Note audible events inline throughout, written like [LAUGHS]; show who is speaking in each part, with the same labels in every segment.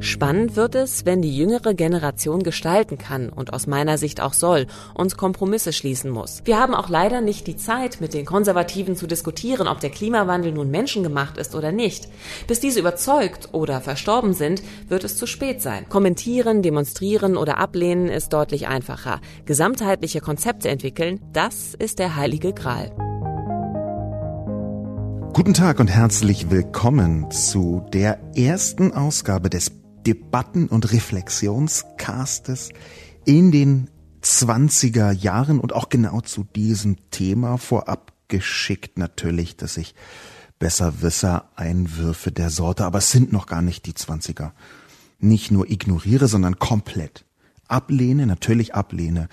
Speaker 1: Spannend wird es, wenn die jüngere Generation gestalten kann und aus meiner Sicht auch soll und Kompromisse schließen muss. Wir haben auch leider nicht die Zeit, mit den Konservativen zu diskutieren, ob der Klimawandel nun menschengemacht ist oder nicht. Bis diese überzeugt oder verstorben sind, wird es zu spät sein. Kommentieren, demonstrieren oder ablehnen ist deutlich einfacher. Gesamtheitliche Konzepte entwickeln, das ist der heilige Gral.
Speaker 2: Guten Tag und herzlich willkommen zu der ersten Ausgabe des Debatten- und Reflexionscastes in den 20er Jahren und auch genau zu diesem Thema vorab geschickt natürlich, dass ich Besserwisser Einwürfe der Sorte, aber es sind noch gar nicht die 20er. Nicht nur ignoriere, sondern komplett ablehne, natürlich ablehne.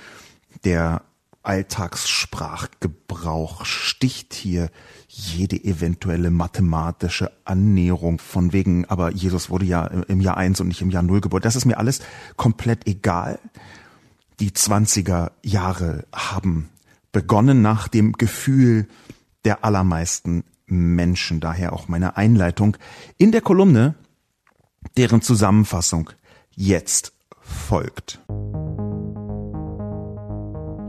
Speaker 2: Der Alltagssprachgebrauch sticht hier jede eventuelle mathematische Annäherung von wegen, aber Jesus wurde ja im Jahr eins und nicht im Jahr null geboren. Das ist mir alles komplett egal. Die zwanziger Jahre haben begonnen nach dem Gefühl der allermeisten Menschen. Daher auch meine Einleitung in der Kolumne, deren Zusammenfassung jetzt folgt.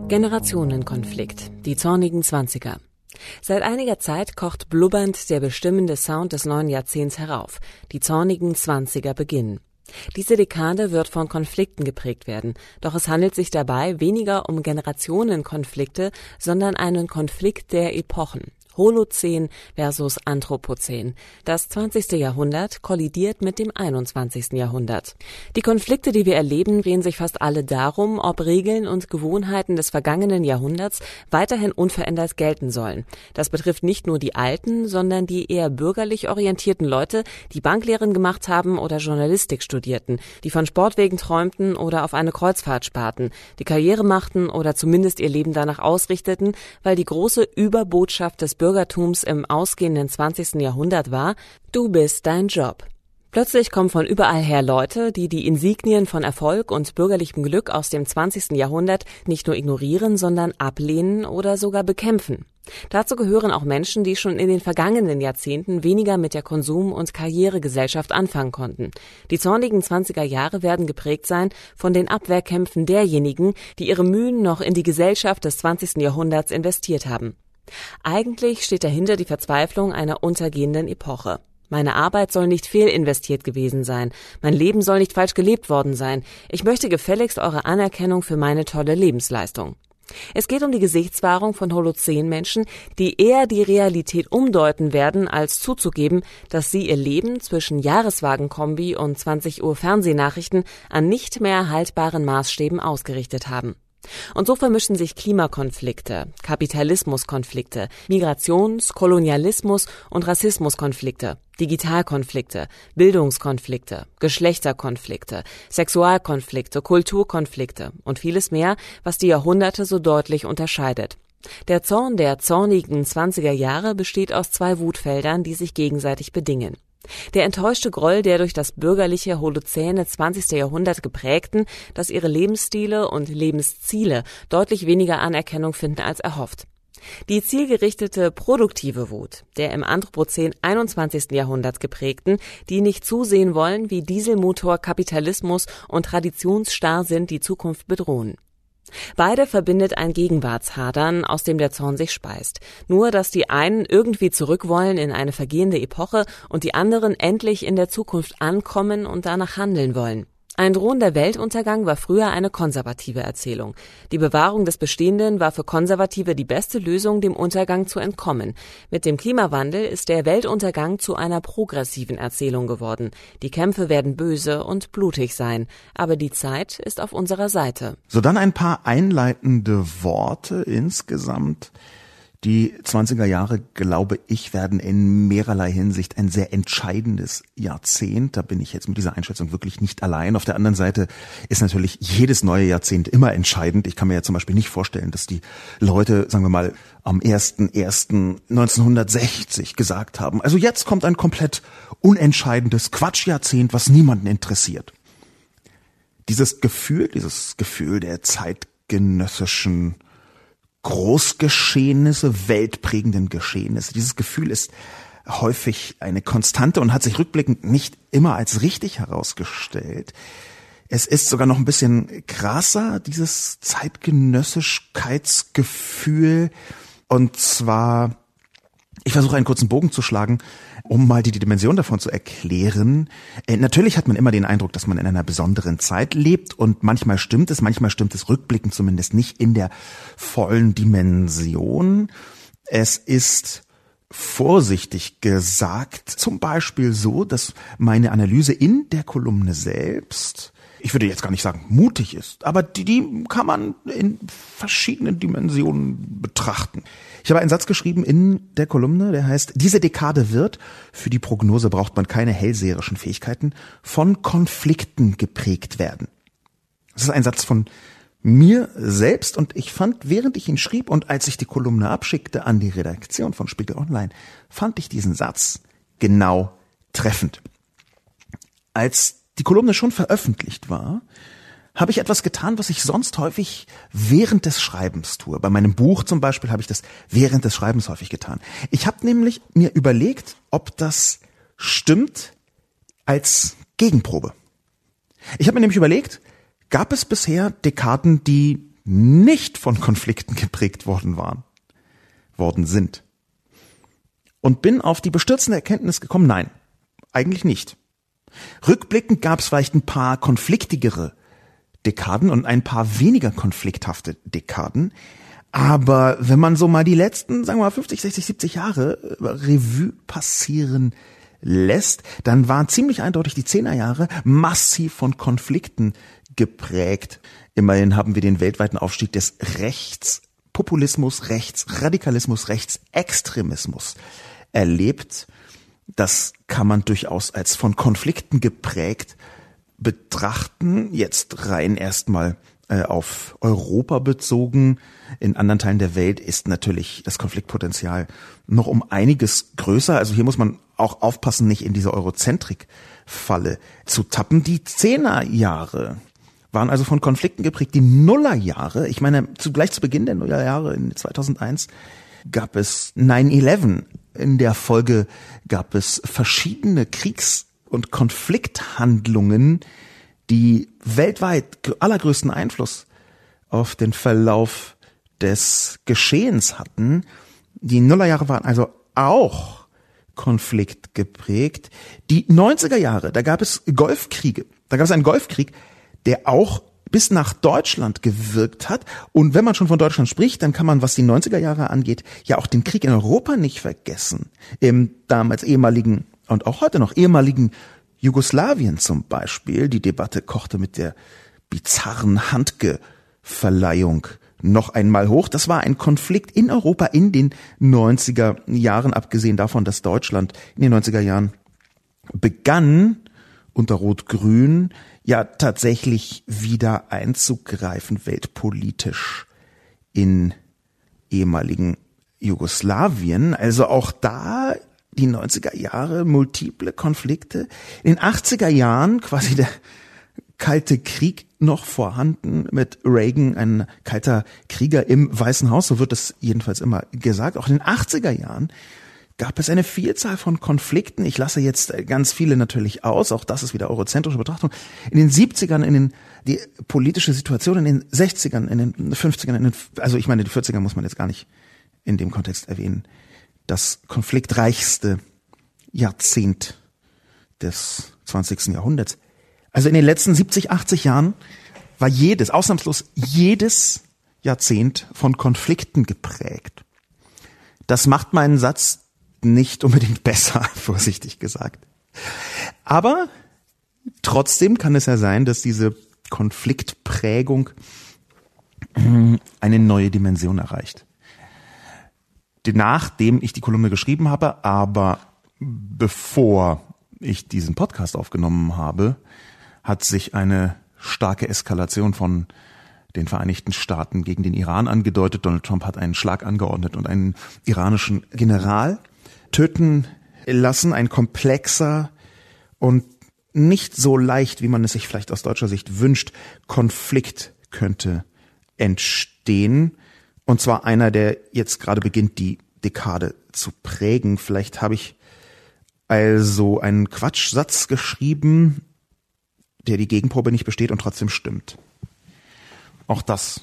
Speaker 1: Generationenkonflikt. Die zornigen Zwanziger. Seit einiger Zeit kocht blubbernd der bestimmende Sound des neuen Jahrzehnts herauf. Die zornigen Zwanziger beginnen. Diese Dekade wird von Konflikten geprägt werden, doch es handelt sich dabei weniger um Generationenkonflikte, sondern einen Konflikt der Epochen. Holozän versus Anthropozän. Das 20. Jahrhundert kollidiert mit dem 21. Jahrhundert. Die Konflikte, die wir erleben, drehen sich fast alle darum, ob Regeln und Gewohnheiten des vergangenen Jahrhunderts weiterhin unverändert gelten sollen. Das betrifft nicht nur die alten, sondern die eher bürgerlich orientierten Leute, die Banklehren gemacht haben oder Journalistik studierten, die von Sportwegen träumten oder auf eine Kreuzfahrt sparten, die Karriere machten oder zumindest ihr Leben danach ausrichteten, weil die große Überbotschaft des Bürgertums im ausgehenden 20. Jahrhundert war, du bist dein Job. Plötzlich kommen von überall her Leute, die die Insignien von Erfolg und bürgerlichem Glück aus dem 20. Jahrhundert nicht nur ignorieren, sondern ablehnen oder sogar bekämpfen. Dazu gehören auch Menschen, die schon in den vergangenen Jahrzehnten weniger mit der Konsum- und Karrieregesellschaft anfangen konnten. Die zornigen 20er Jahre werden geprägt sein von den Abwehrkämpfen derjenigen, die ihre Mühen noch in die Gesellschaft des 20. Jahrhunderts investiert haben. Eigentlich steht dahinter die Verzweiflung einer untergehenden Epoche. Meine Arbeit soll nicht fehlinvestiert gewesen sein. Mein Leben soll nicht falsch gelebt worden sein. Ich möchte gefälligst eure Anerkennung für meine tolle Lebensleistung. Es geht um die Gesichtswahrung von Holozän-Menschen, die eher die Realität umdeuten werden, als zuzugeben, dass sie ihr Leben zwischen Jahreswagenkombi und 20 Uhr Fernsehnachrichten an nicht mehr haltbaren Maßstäben ausgerichtet haben. Und so vermischen sich Klimakonflikte, Kapitalismuskonflikte, Migrations-, Kolonialismus- und Rassismuskonflikte, Digitalkonflikte, Bildungskonflikte, Geschlechterkonflikte, Sexualkonflikte, Kulturkonflikte und vieles mehr, was die Jahrhunderte so deutlich unterscheidet. Der Zorn der zornigen 20er Jahre besteht aus zwei Wutfeldern, die sich gegenseitig bedingen. Der enttäuschte Groll der durch das bürgerliche Holozäne 20. Jahrhundert geprägten, dass ihre Lebensstile und Lebensziele deutlich weniger Anerkennung finden als erhofft. Die zielgerichtete produktive Wut der im Anthropozän 21. Jahrhundert geprägten, die nicht zusehen wollen, wie Dieselmotor Kapitalismus und Traditionsstarrsinn die Zukunft bedrohen. Beide verbindet ein Gegenwartshadern, aus dem der Zorn sich speist. Nur, dass die einen irgendwie zurück wollen in eine vergehende Epoche und die anderen endlich in der Zukunft ankommen und danach handeln wollen. Ein drohender Weltuntergang war früher eine konservative Erzählung. Die Bewahrung des Bestehenden war für Konservative die beste Lösung, dem Untergang zu entkommen. Mit dem Klimawandel ist der Weltuntergang zu einer progressiven Erzählung geworden. Die Kämpfe werden böse und blutig sein, aber die Zeit ist auf unserer Seite.
Speaker 2: So dann ein paar einleitende Worte insgesamt Die 20er Jahre, glaube ich, werden in mehrerlei Hinsicht ein sehr entscheidendes Jahrzehnt. Da bin ich jetzt mit dieser Einschätzung wirklich nicht allein. Auf der anderen Seite ist natürlich jedes neue Jahrzehnt immer entscheidend. Ich kann mir ja zum Beispiel nicht vorstellen, dass die Leute, sagen wir mal, am 1.1.1960 gesagt haben, also jetzt kommt ein komplett unentscheidendes Quatschjahrzehnt, was niemanden interessiert. Dieses Gefühl, dieses Gefühl der zeitgenössischen Großgeschehnisse, weltprägenden Geschehnisse. Dieses Gefühl ist häufig eine Konstante und hat sich rückblickend nicht immer als richtig herausgestellt. Es ist sogar noch ein bisschen krasser, dieses Zeitgenössischkeitsgefühl. Und zwar, ich versuche einen kurzen Bogen zu schlagen um mal die Dimension davon zu erklären. Äh, natürlich hat man immer den Eindruck, dass man in einer besonderen Zeit lebt und manchmal stimmt es, manchmal stimmt es rückblickend zumindest nicht in der vollen Dimension. Es ist vorsichtig gesagt zum Beispiel so, dass meine Analyse in der Kolumne selbst ich würde jetzt gar nicht sagen mutig ist, aber die, die kann man in verschiedenen Dimensionen betrachten. Ich habe einen Satz geschrieben in der Kolumne, der heißt, diese Dekade wird, für die Prognose braucht man keine hellseherischen Fähigkeiten, von Konflikten geprägt werden. Das ist ein Satz von mir selbst und ich fand, während ich ihn schrieb und als ich die Kolumne abschickte an die Redaktion von Spiegel Online, fand ich diesen Satz genau treffend. Als die Kolumne schon veröffentlicht war, habe ich etwas getan, was ich sonst häufig während des Schreibens tue. Bei meinem Buch zum Beispiel habe ich das während des Schreibens häufig getan. Ich habe nämlich mir überlegt, ob das stimmt als Gegenprobe. Ich habe mir nämlich überlegt, gab es bisher Dekaden, die nicht von Konflikten geprägt worden waren, worden sind? Und bin auf die bestürzende Erkenntnis gekommen, nein, eigentlich nicht. Rückblickend gab es vielleicht ein paar konfliktigere Dekaden und ein paar weniger konflikthafte Dekaden. Aber wenn man so mal die letzten, sagen wir mal 50, 60, 70 Jahre äh, Revue passieren lässt, dann waren ziemlich eindeutig die Zehnerjahre massiv von Konflikten geprägt. Immerhin haben wir den weltweiten Aufstieg des Rechtspopulismus, Rechtsradikalismus, Rechtsextremismus erlebt. Das kann man durchaus als von Konflikten geprägt betrachten. Jetzt rein erstmal äh, auf Europa bezogen. In anderen Teilen der Welt ist natürlich das Konfliktpotenzial noch um einiges größer. Also hier muss man auch aufpassen, nicht in diese Eurozentrik-Falle zu tappen. Die Zehnerjahre waren also von Konflikten geprägt. Die Nullerjahre, ich meine, zu, gleich zu Beginn der Nullerjahre in 2001 gab es 9-11 in der Folge gab es verschiedene Kriegs- und Konflikthandlungen, die weltweit allergrößten Einfluss auf den Verlauf des Geschehens hatten. Die Nullerjahre waren also auch konfliktgeprägt. Die 90er Jahre, da gab es Golfkriege. Da gab es einen Golfkrieg, der auch bis nach Deutschland gewirkt hat. Und wenn man schon von Deutschland spricht, dann kann man, was die 90er Jahre angeht, ja auch den Krieg in Europa nicht vergessen. Im damals ehemaligen und auch heute noch ehemaligen Jugoslawien zum Beispiel. Die Debatte kochte mit der bizarren Handgeverleihung noch einmal hoch. Das war ein Konflikt in Europa in den 90er Jahren, abgesehen davon, dass Deutschland in den 90er Jahren begann, unter Rot-Grün ja tatsächlich wieder einzugreifen, weltpolitisch in ehemaligen Jugoslawien. Also auch da die 90er Jahre, multiple Konflikte. In den 80er Jahren quasi der Kalte Krieg noch vorhanden mit Reagan, ein kalter Krieger im Weißen Haus, so wird es jedenfalls immer gesagt. Auch in den 80er Jahren gab es eine Vielzahl von Konflikten. Ich lasse jetzt ganz viele natürlich aus. Auch das ist wieder eurozentrische Betrachtung. In den 70ern, in den, die politische Situation in den 60ern, in den 50ern, in den, also ich meine, die 40er muss man jetzt gar nicht in dem Kontext erwähnen. Das konfliktreichste Jahrzehnt des 20. Jahrhunderts. Also in den letzten 70, 80 Jahren war jedes, ausnahmslos jedes Jahrzehnt von Konflikten geprägt. Das macht meinen Satz nicht unbedingt [LAUGHS] besser, vorsichtig gesagt. Aber trotzdem kann es ja sein, dass diese Konfliktprägung eine neue Dimension erreicht. nachdem ich die Kolumne geschrieben habe, aber bevor ich diesen Podcast aufgenommen habe, hat sich eine starke Eskalation von den Vereinigten Staaten gegen den Iran angedeutet. Donald Trump hat einen Schlag angeordnet und einen iranischen General töten lassen. Ein komplexer und nicht so leicht, wie man es sich vielleicht aus deutscher Sicht wünscht, Konflikt könnte entstehen. Und zwar einer, der jetzt gerade beginnt, die Dekade zu prägen. Vielleicht habe ich also einen Quatschsatz geschrieben, der die Gegenprobe nicht besteht und trotzdem stimmt. Auch das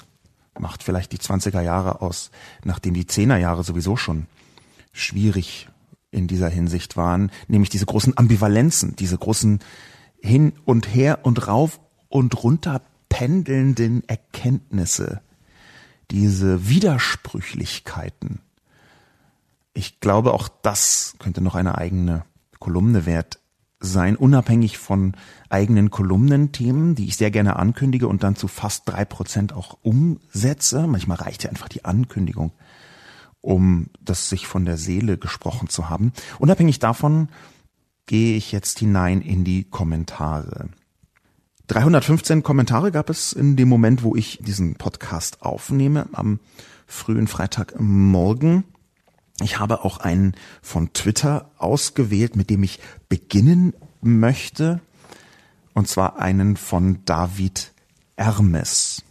Speaker 2: macht vielleicht die 20er Jahre aus, nachdem die 10er Jahre sowieso schon schwierig in dieser Hinsicht waren, nämlich diese großen Ambivalenzen, diese großen hin und her und rauf und runter pendelnden Erkenntnisse, diese Widersprüchlichkeiten. Ich glaube, auch das könnte noch eine eigene Kolumne wert sein, unabhängig von eigenen Kolumnenthemen, die ich sehr gerne ankündige und dann zu fast drei Prozent auch umsetze. Manchmal reicht ja einfach die Ankündigung, um das sich von der Seele gesprochen zu haben. Unabhängig davon gehe ich jetzt hinein in die Kommentare. 315 Kommentare gab es in dem Moment, wo ich diesen Podcast aufnehme, am frühen Freitagmorgen. Ich habe auch einen von Twitter ausgewählt, mit dem ich beginnen möchte, und zwar einen von David Hermes.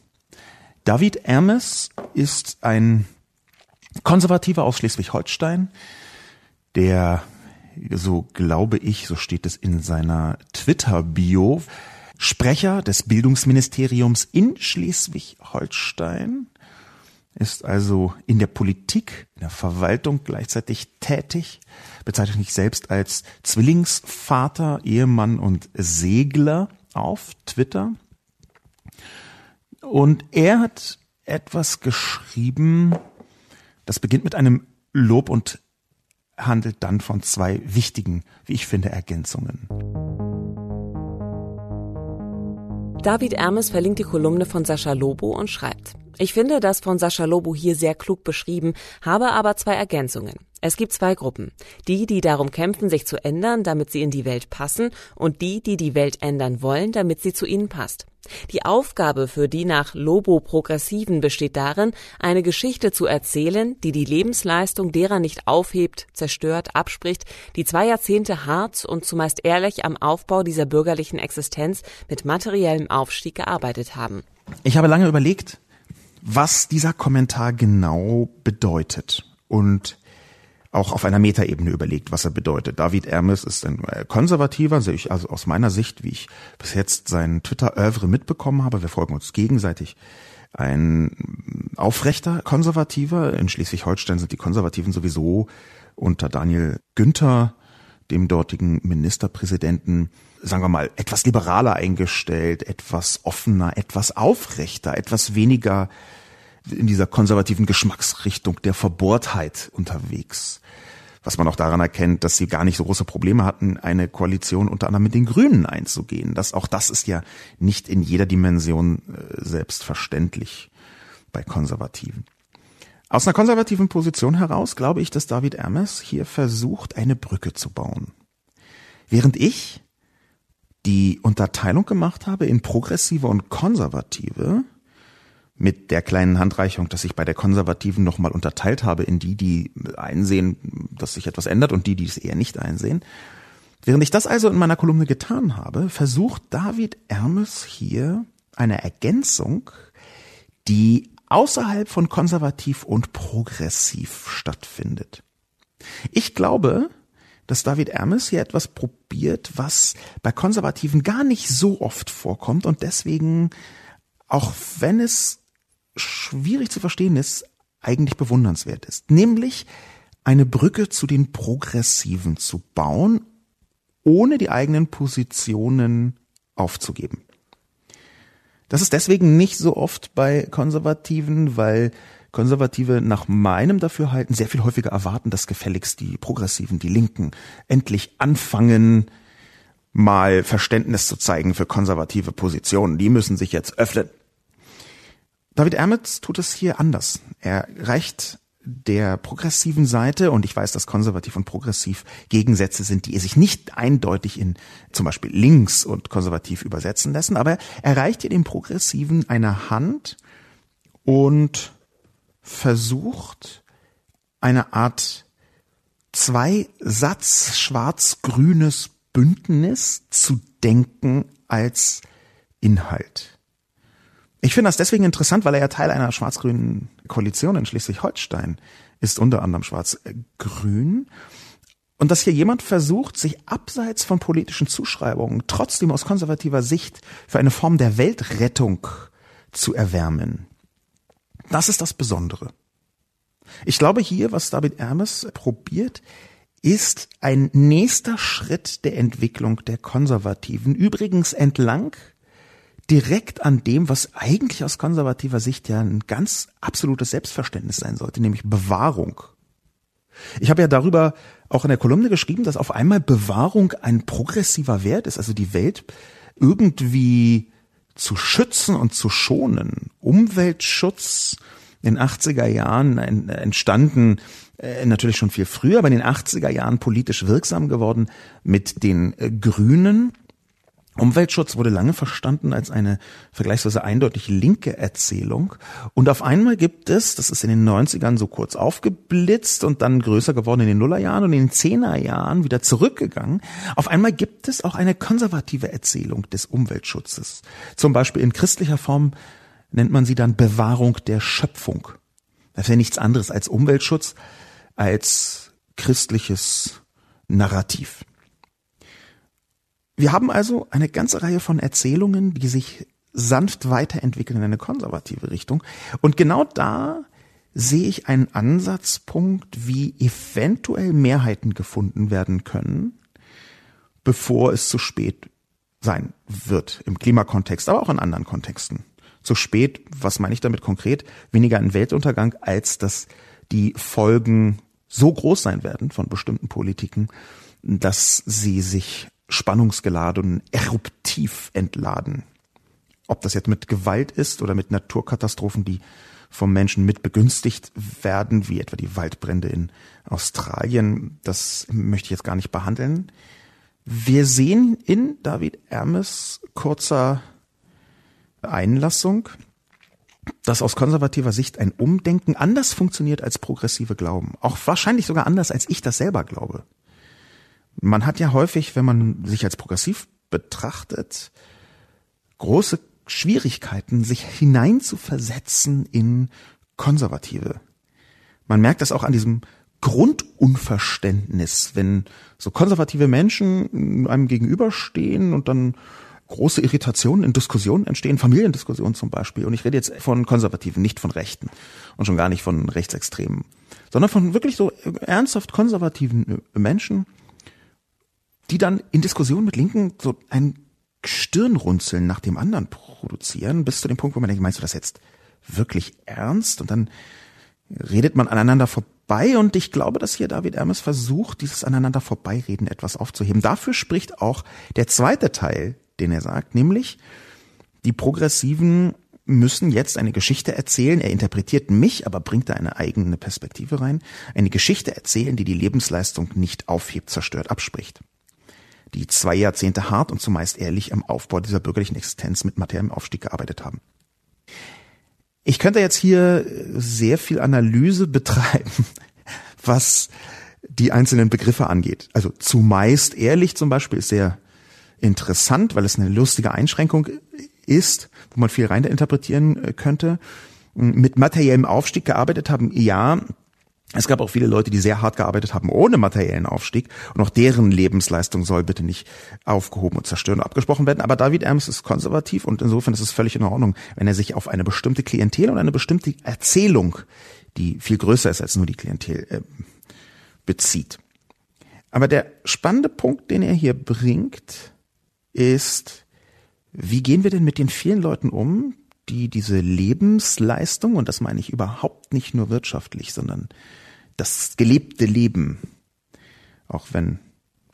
Speaker 2: David Hermes ist ein Konservativer aus Schleswig-Holstein, der, so glaube ich, so steht es in seiner Twitter-Bio, Sprecher des Bildungsministeriums in Schleswig-Holstein, ist also in der Politik, in der Verwaltung gleichzeitig tätig, bezeichnet sich selbst als Zwillingsvater, Ehemann und Segler auf Twitter. Und er hat etwas geschrieben, das beginnt mit einem Lob und handelt dann von zwei wichtigen, wie ich finde, Ergänzungen.
Speaker 1: David Ermes verlinkt die Kolumne von Sascha Lobo und schreibt, ich finde das von Sascha Lobo hier sehr klug beschrieben, habe aber zwei Ergänzungen. Es gibt zwei Gruppen. Die, die darum kämpfen, sich zu ändern, damit sie in die Welt passen, und die, die die Welt ändern wollen, damit sie zu ihnen passt. Die Aufgabe für die nach Lobo Progressiven besteht darin, eine Geschichte zu erzählen, die die Lebensleistung derer nicht aufhebt, zerstört, abspricht, die zwei Jahrzehnte hart und zumeist ehrlich am Aufbau dieser bürgerlichen Existenz mit materiellem Aufstieg gearbeitet haben.
Speaker 2: Ich habe lange überlegt, was dieser Kommentar genau bedeutet und auch auf einer Metaebene überlegt, was er bedeutet. David Ermes ist ein äh, Konservativer, sehe ich also aus meiner Sicht, wie ich bis jetzt sein Twitter-Övre mitbekommen habe. Wir folgen uns gegenseitig. Ein aufrechter Konservativer. In Schleswig-Holstein sind die Konservativen sowieso unter Daniel Günther, dem dortigen Ministerpräsidenten, sagen wir mal, etwas liberaler eingestellt, etwas offener, etwas aufrechter, etwas weniger in dieser konservativen Geschmacksrichtung der Verbohrtheit unterwegs. Was man auch daran erkennt, dass sie gar nicht so große Probleme hatten, eine Koalition unter anderem mit den Grünen einzugehen. Das, auch das ist ja nicht in jeder Dimension äh, selbstverständlich bei Konservativen. Aus einer konservativen Position heraus glaube ich, dass David Ermes hier versucht, eine Brücke zu bauen. Während ich die Unterteilung gemacht habe in progressive und konservative, mit der kleinen Handreichung, dass ich bei der Konservativen nochmal unterteilt habe in die, die einsehen, dass sich etwas ändert und die, die es eher nicht einsehen. Während ich das also in meiner Kolumne getan habe, versucht David Ermes hier eine Ergänzung, die außerhalb von konservativ und progressiv stattfindet. Ich glaube, dass David Ermes hier etwas probiert, was bei Konservativen gar nicht so oft vorkommt und deswegen, auch wenn es schwierig zu verstehen ist, eigentlich bewundernswert ist. Nämlich eine Brücke zu den Progressiven zu bauen, ohne die eigenen Positionen aufzugeben. Das ist deswegen nicht so oft bei Konservativen, weil Konservative nach meinem Dafürhalten sehr viel häufiger erwarten, dass gefälligst die Progressiven, die Linken endlich anfangen, mal Verständnis zu zeigen für konservative Positionen. Die müssen sich jetzt öffnen. David Ermetz tut es hier anders. Er reicht der progressiven Seite, und ich weiß, dass konservativ und progressiv Gegensätze sind, die sich nicht eindeutig in zum Beispiel links und konservativ übersetzen lassen, aber er reicht hier dem Progressiven eine Hand und versucht eine Art Zwei-Satz schwarz-grünes Bündnis zu denken als Inhalt. Ich finde das deswegen interessant, weil er ja Teil einer schwarz-grünen Koalition in Schleswig-Holstein ist, unter anderem schwarz-grün. Und dass hier jemand versucht, sich abseits von politischen Zuschreibungen trotzdem aus konservativer Sicht für eine Form der Weltrettung zu erwärmen. Das ist das Besondere. Ich glaube hier, was David Ermes probiert, ist ein nächster Schritt der Entwicklung der Konservativen. Übrigens entlang direkt an dem, was eigentlich aus konservativer Sicht ja ein ganz absolutes Selbstverständnis sein sollte, nämlich Bewahrung. Ich habe ja darüber auch in der Kolumne geschrieben, dass auf einmal Bewahrung ein progressiver Wert ist, also die Welt irgendwie zu schützen und zu schonen. Umweltschutz in den 80er Jahren entstanden, äh, natürlich schon viel früher, aber in den 80er Jahren politisch wirksam geworden mit den äh, Grünen Umweltschutz wurde lange verstanden als eine vergleichsweise eindeutig linke Erzählung. Und auf einmal gibt es, das ist in den 90ern so kurz aufgeblitzt und dann größer geworden in den Nullerjahren und in den Zehnerjahren wieder zurückgegangen. Auf einmal gibt es auch eine konservative Erzählung des Umweltschutzes. Zum Beispiel in christlicher Form nennt man sie dann Bewahrung der Schöpfung. Das wäre nichts anderes als Umweltschutz, als christliches Narrativ. Wir haben also eine ganze Reihe von Erzählungen, die sich sanft weiterentwickeln in eine konservative Richtung. Und genau da sehe ich einen Ansatzpunkt, wie eventuell Mehrheiten gefunden werden können, bevor es zu spät sein wird im Klimakontext, aber auch in anderen Kontexten. Zu spät, was meine ich damit konkret? Weniger ein Weltuntergang, als dass die Folgen so groß sein werden von bestimmten Politiken, dass sie sich spannungsgeladen eruptiv entladen. Ob das jetzt mit Gewalt ist oder mit Naturkatastrophen, die vom Menschen mit begünstigt werden, wie etwa die Waldbrände in Australien, das möchte ich jetzt gar nicht behandeln. Wir sehen in David Ermes kurzer Einlassung, dass aus konservativer Sicht ein Umdenken anders funktioniert als progressive Glauben. Auch wahrscheinlich sogar anders, als ich das selber glaube. Man hat ja häufig, wenn man sich als progressiv betrachtet, große Schwierigkeiten, sich hineinzuversetzen in Konservative. Man merkt das auch an diesem Grundunverständnis, wenn so konservative Menschen einem gegenüberstehen und dann große Irritationen in Diskussionen entstehen, Familiendiskussionen zum Beispiel. Und ich rede jetzt von Konservativen, nicht von Rechten und schon gar nicht von Rechtsextremen, sondern von wirklich so ernsthaft konservativen Menschen, die dann in Diskussionen mit Linken so ein Stirnrunzeln nach dem anderen produzieren, bis zu dem Punkt, wo man denkt, meinst du das jetzt wirklich ernst? Und dann redet man aneinander vorbei und ich glaube, dass hier David Ermes versucht, dieses aneinander vorbeireden etwas aufzuheben. Dafür spricht auch der zweite Teil, den er sagt, nämlich die Progressiven müssen jetzt eine Geschichte erzählen. Er interpretiert mich, aber bringt da eine eigene Perspektive rein. Eine Geschichte erzählen, die die Lebensleistung nicht aufhebt, zerstört, abspricht die zwei Jahrzehnte hart und zumeist ehrlich am Aufbau dieser bürgerlichen Existenz mit materiellem Aufstieg gearbeitet haben. Ich könnte jetzt hier sehr viel Analyse betreiben, [LAUGHS] was die einzelnen Begriffe angeht. Also zumeist ehrlich zum Beispiel ist sehr interessant, weil es eine lustige Einschränkung ist, wo man viel rein interpretieren könnte. Mit materiellem Aufstieg gearbeitet haben, ja, es gab auch viele Leute, die sehr hart gearbeitet haben ohne materiellen Aufstieg und auch deren Lebensleistung soll bitte nicht aufgehoben und zerstört und abgesprochen werden. Aber David Erms ist konservativ und insofern ist es völlig in Ordnung, wenn er sich auf eine bestimmte Klientel und eine bestimmte Erzählung, die viel größer ist als nur die Klientel, äh, bezieht. Aber der spannende Punkt, den er hier bringt, ist, wie gehen wir denn mit den vielen Leuten um, die diese Lebensleistung, und das meine ich überhaupt nicht nur wirtschaftlich, sondern das gelebte Leben, auch wenn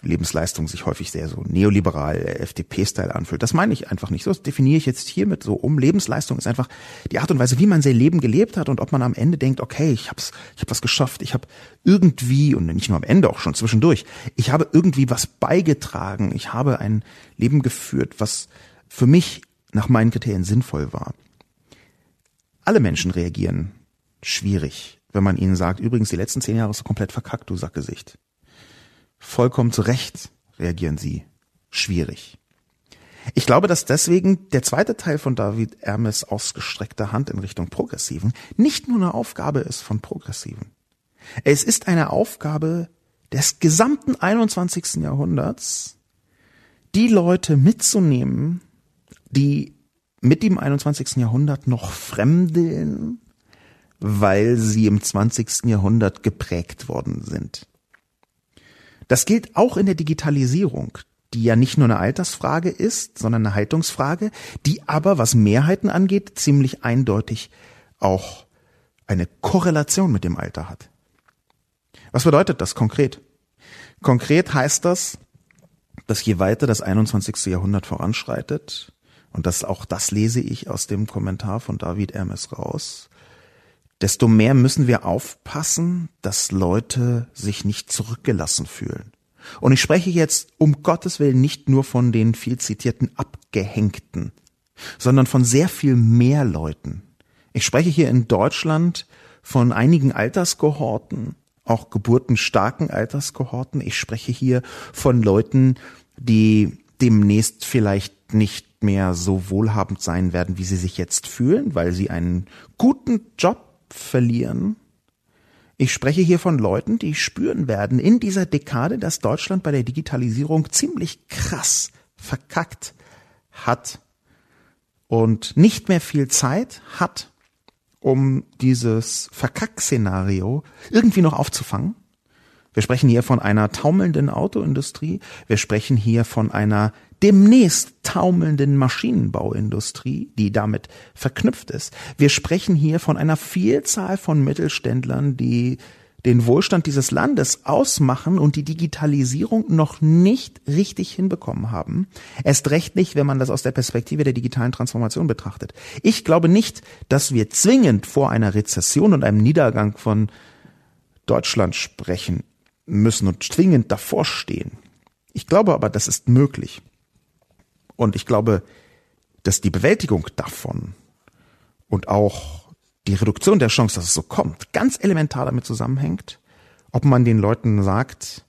Speaker 2: Lebensleistung sich häufig sehr so neoliberal, FDP-Style anfühlt. Das meine ich einfach nicht. So definiere ich jetzt hiermit so um. Lebensleistung ist einfach die Art und Weise, wie man sein Leben gelebt hat und ob man am Ende denkt, okay, ich hab's, ich habe was geschafft, ich habe irgendwie und nicht nur am Ende auch schon zwischendurch, ich habe irgendwie was beigetragen, ich habe ein Leben geführt, was für mich nach meinen Kriterien sinnvoll war. Alle Menschen reagieren schwierig, wenn man ihnen sagt, übrigens die letzten zehn Jahre ist komplett verkackt, du Sackgesicht. Vollkommen zu Recht reagieren sie schwierig. Ich glaube, dass deswegen der zweite Teil von David Ermes ausgestreckter Hand in Richtung Progressiven nicht nur eine Aufgabe ist von Progressiven. Es ist eine Aufgabe des gesamten 21. Jahrhunderts, die Leute mitzunehmen, die mit dem 21. Jahrhundert noch fremdeln, weil sie im 20. Jahrhundert geprägt worden sind. Das gilt auch in der Digitalisierung, die ja nicht nur eine Altersfrage ist, sondern eine Haltungsfrage, die aber, was Mehrheiten angeht, ziemlich eindeutig auch eine Korrelation mit dem Alter hat. Was bedeutet das konkret? Konkret heißt das, dass je weiter das 21. Jahrhundert voranschreitet, und das auch das lese ich aus dem Kommentar von David Hermes raus, desto mehr müssen wir aufpassen, dass Leute sich nicht zurückgelassen fühlen. Und ich spreche jetzt um Gottes Willen nicht nur von den viel zitierten Abgehängten, sondern von sehr viel mehr Leuten. Ich spreche hier in Deutschland von einigen Alterskohorten, auch geburtenstarken Alterskohorten. Ich spreche hier von Leuten, die demnächst vielleicht nicht mehr so wohlhabend sein werden, wie sie sich jetzt fühlen, weil sie einen guten Job verlieren. Ich spreche hier von Leuten, die spüren werden in dieser Dekade, dass Deutschland bei der Digitalisierung ziemlich krass verkackt hat und nicht mehr viel Zeit hat, um dieses Verkack-Szenario irgendwie noch aufzufangen. Wir sprechen hier von einer taumelnden Autoindustrie. Wir sprechen hier von einer demnächst taumelnden Maschinenbauindustrie, die damit verknüpft ist. Wir sprechen hier von einer Vielzahl von Mittelständlern, die den Wohlstand dieses Landes ausmachen und die Digitalisierung noch nicht richtig hinbekommen haben. Erst recht nicht, wenn man das aus der Perspektive der digitalen Transformation betrachtet. Ich glaube nicht, dass wir zwingend vor einer Rezession und einem Niedergang von Deutschland sprechen müssen und zwingend davor stehen. Ich glaube aber, das ist möglich. Und ich glaube, dass die Bewältigung davon und auch die Reduktion der Chance, dass es so kommt, ganz elementar damit zusammenhängt, ob man den Leuten sagt,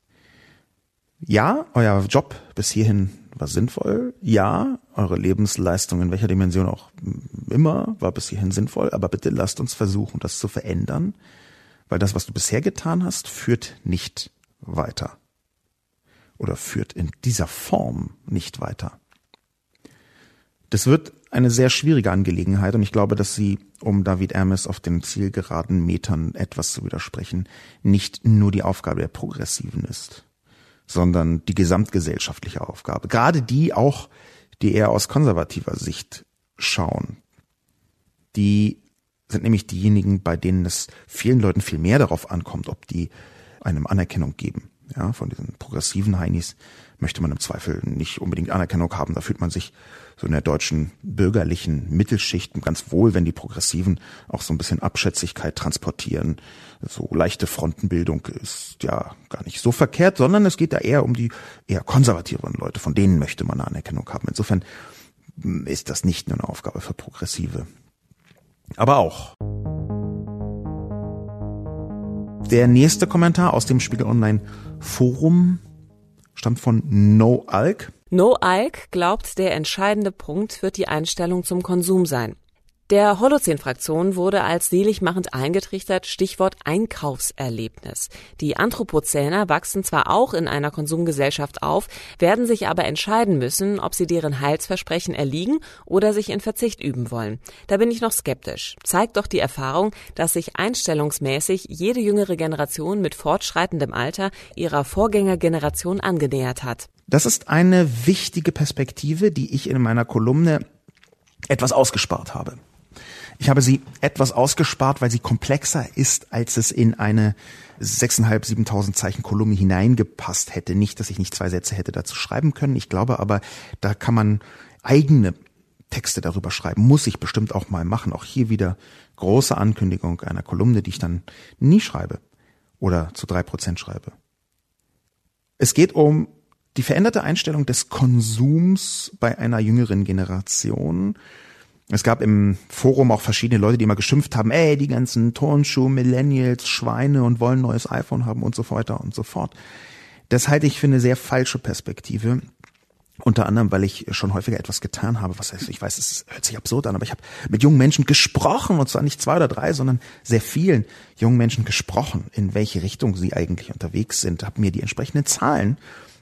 Speaker 2: ja, euer Job bis hierhin war sinnvoll, ja, eure Lebensleistung in welcher Dimension auch immer war bis hierhin sinnvoll, aber bitte lasst uns versuchen, das zu verändern, weil das, was du bisher getan hast, führt nicht weiter oder führt in dieser Form nicht weiter. Das wird eine sehr schwierige Angelegenheit und ich glaube, dass sie, um David Hermes auf den zielgeraden Metern etwas zu widersprechen, nicht nur die Aufgabe der Progressiven ist, sondern die gesamtgesellschaftliche Aufgabe. Gerade die auch, die eher aus konservativer Sicht schauen. Die sind nämlich diejenigen, bei denen es vielen Leuten viel mehr darauf ankommt, ob die einem Anerkennung geben. Ja, von diesen progressiven Heinis möchte man im Zweifel nicht unbedingt Anerkennung haben. Da fühlt man sich so in der deutschen bürgerlichen Mittelschicht ganz wohl, wenn die Progressiven auch so ein bisschen Abschätzigkeit transportieren. So leichte Frontenbildung ist ja gar nicht so verkehrt, sondern es geht da eher um die eher konservativeren Leute. Von denen möchte man Anerkennung haben. Insofern ist das nicht nur eine Aufgabe für Progressive. Aber auch. Der nächste Kommentar aus dem Spiegel Online Forum stammt von No Alk.
Speaker 1: No Alk glaubt, der entscheidende Punkt wird die Einstellung zum Konsum sein. Der Holozän-Fraktion wurde als seligmachend eingetrichtert, Stichwort Einkaufserlebnis. Die Anthropozäner wachsen zwar auch in einer Konsumgesellschaft auf, werden sich aber entscheiden müssen, ob sie deren Heilsversprechen erliegen oder sich in Verzicht üben wollen. Da bin ich noch skeptisch. Zeigt doch die Erfahrung, dass sich einstellungsmäßig jede jüngere Generation mit fortschreitendem Alter ihrer Vorgängergeneration angenähert hat.
Speaker 2: Das ist eine wichtige Perspektive, die ich in meiner Kolumne etwas ausgespart habe. Ich habe sie etwas ausgespart, weil sie komplexer ist, als es in eine 6.500, 7.000 Zeichen Kolumne hineingepasst hätte. Nicht, dass ich nicht zwei Sätze hätte dazu schreiben können. Ich glaube aber, da kann man eigene Texte darüber schreiben. Muss ich bestimmt auch mal machen. Auch hier wieder große Ankündigung einer Kolumne, die ich dann nie schreibe oder zu drei Prozent schreibe. Es geht um die veränderte Einstellung des Konsums bei einer jüngeren Generation es gab im Forum auch verschiedene Leute, die immer geschimpft haben, ey, die ganzen Turnschuh, Millennials, Schweine und wollen neues iPhone haben und so weiter und so fort. Das halte ich für eine sehr falsche Perspektive. Unter anderem, weil ich schon häufiger etwas getan habe, was heißt, ich weiß, es hört sich absurd an, aber ich habe mit jungen Menschen gesprochen, und zwar nicht zwei oder drei, sondern sehr vielen jungen Menschen gesprochen, in welche Richtung sie eigentlich unterwegs sind, habe mir die entsprechenden Zahlen,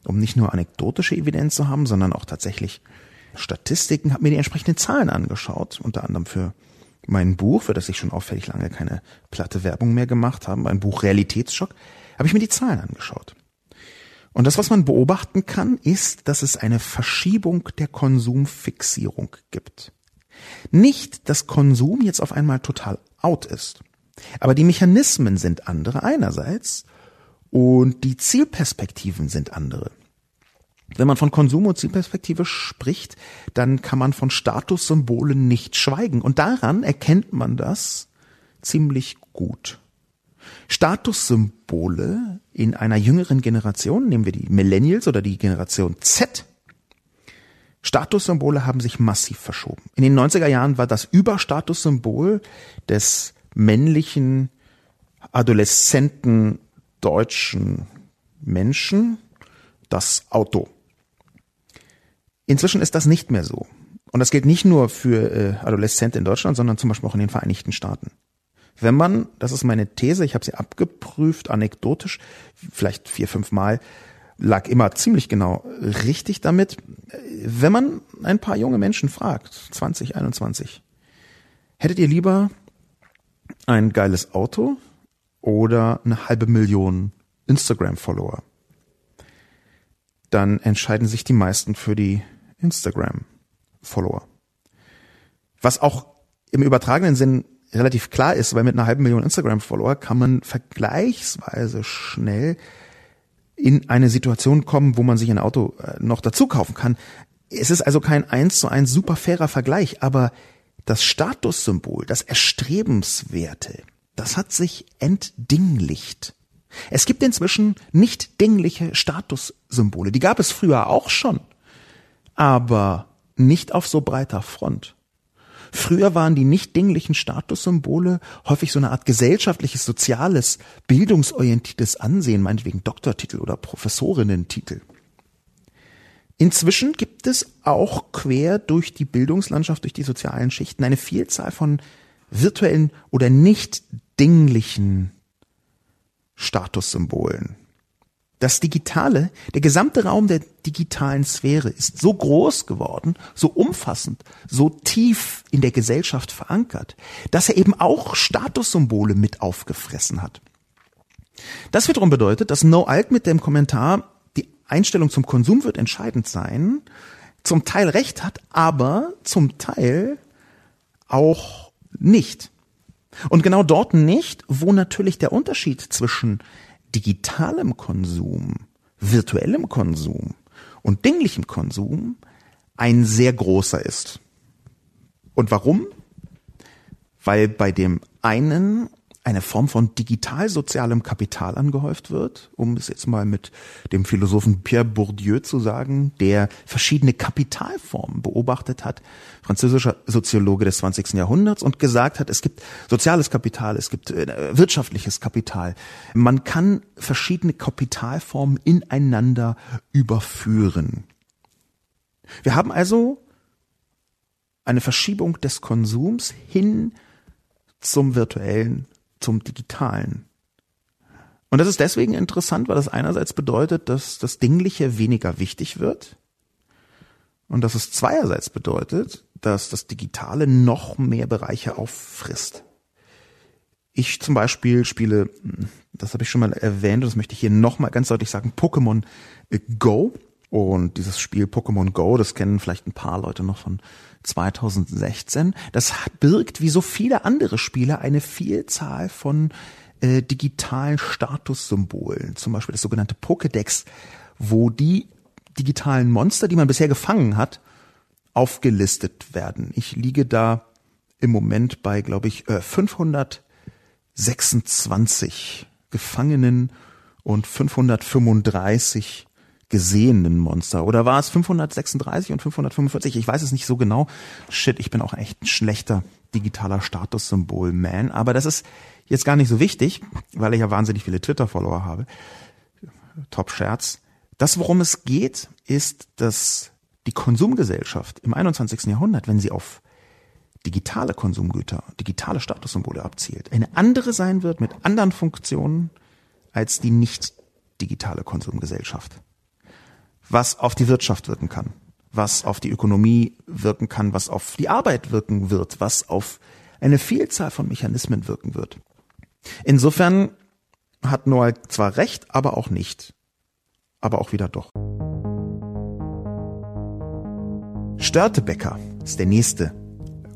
Speaker 2: um nicht nur anekdotische Evidenz zu haben, sondern auch tatsächlich Statistiken, habe mir die entsprechenden Zahlen angeschaut, unter anderem für mein Buch, für das ich schon auffällig lange keine platte Werbung mehr gemacht habe, mein Buch Realitätsschock, habe ich mir die Zahlen angeschaut. Und das, was man beobachten kann, ist, dass es eine Verschiebung der Konsumfixierung gibt. Nicht, dass Konsum jetzt auf einmal total out ist. Aber die Mechanismen sind andere einerseits und die Zielperspektiven sind andere. Wenn man von Konsum- und Zielperspektive spricht, dann kann man von Statussymbolen nicht schweigen. Und daran erkennt man das ziemlich gut. Statussymbole in einer jüngeren Generation, nehmen wir die Millennials oder die Generation Z, Statussymbole haben sich massiv verschoben. In den 90er Jahren war das Überstatussymbol des männlichen, adoleszenten deutschen Menschen das Auto. Inzwischen ist das nicht mehr so. Und das gilt nicht nur für äh, Adoleszenten in Deutschland, sondern zum Beispiel auch in den Vereinigten Staaten. Wenn man, das ist meine These, ich habe sie abgeprüft, anekdotisch, vielleicht vier, fünf Mal, lag immer ziemlich genau richtig damit. Wenn man ein paar junge Menschen fragt, 2021, hättet ihr lieber ein geiles Auto oder eine halbe Million Instagram-Follower? Dann entscheiden sich die meisten für die Instagram-Follower. Was auch im übertragenen Sinn relativ klar ist, weil mit einer halben Million Instagram-Follower kann man vergleichsweise schnell in eine Situation kommen, wo man sich ein Auto äh, noch dazu kaufen kann. Es ist also kein eins zu eins super fairer Vergleich, aber das Statussymbol, das Erstrebenswerte, das hat sich entdinglicht. Es gibt inzwischen nicht dingliche Statussymbole. Die gab es früher auch schon aber nicht auf so breiter Front. Früher waren die nicht dinglichen Statussymbole häufig so eine Art gesellschaftliches, soziales, bildungsorientiertes Ansehen, meinetwegen Doktortitel oder Professorinnentitel. Inzwischen gibt es auch quer durch die Bildungslandschaft, durch die sozialen Schichten eine Vielzahl von virtuellen oder nicht dinglichen Statussymbolen. Das Digitale, der gesamte Raum der digitalen Sphäre ist so groß geworden, so umfassend, so tief in der Gesellschaft verankert, dass er eben auch Statussymbole mit aufgefressen hat. Das wiederum bedeutet, dass No Alt mit dem Kommentar, die Einstellung zum Konsum wird entscheidend sein, zum Teil recht hat, aber zum Teil auch nicht. Und genau dort nicht, wo natürlich der Unterschied zwischen digitalem Konsum, virtuellem Konsum und dinglichem Konsum ein sehr großer ist. Und warum? Weil bei dem einen eine Form von digital-sozialem Kapital angehäuft wird, um es jetzt mal mit dem Philosophen Pierre Bourdieu zu sagen, der verschiedene Kapitalformen beobachtet hat, französischer Soziologe des 20. Jahrhunderts und gesagt hat, es gibt soziales Kapital, es gibt äh, wirtschaftliches Kapital. Man kann verschiedene Kapitalformen ineinander überführen. Wir haben also eine Verschiebung des Konsums hin zum virtuellen zum Digitalen. Und das ist deswegen interessant, weil das einerseits bedeutet, dass das Dingliche weniger wichtig wird und dass es zweierseits bedeutet, dass das Digitale noch mehr Bereiche auffrisst. Ich zum Beispiel spiele, das habe ich schon mal erwähnt, das möchte ich hier nochmal ganz deutlich sagen, Pokémon Go. Und dieses Spiel Pokémon Go, das kennen vielleicht ein paar Leute noch von 2016, das birgt wie so viele andere Spiele eine Vielzahl von äh, digitalen Statussymbolen, zum Beispiel das sogenannte Pokédex, wo die digitalen Monster, die man bisher gefangen hat, aufgelistet werden. Ich liege da im Moment bei, glaube ich, 526 äh, Gefangenen und 535 gesehenen Monster. Oder war es 536 und 545? Ich weiß es nicht so genau. Shit, ich bin auch echt ein schlechter digitaler Statussymbol-Man. Aber das ist jetzt gar nicht so wichtig, weil ich ja wahnsinnig viele Twitter-Follower habe. Top Scherz. Das, worum es geht, ist, dass die Konsumgesellschaft im 21. Jahrhundert, wenn sie auf digitale Konsumgüter, digitale Statussymbole abzielt, eine andere sein wird mit anderen Funktionen als die nicht digitale Konsumgesellschaft. Was auf die Wirtschaft wirken kann, was auf die Ökonomie wirken kann, was auf die Arbeit wirken wird, was auf eine Vielzahl von Mechanismen wirken wird. Insofern hat Noel zwar recht, aber auch nicht. Aber auch wieder doch. Störtebecker ist der nächste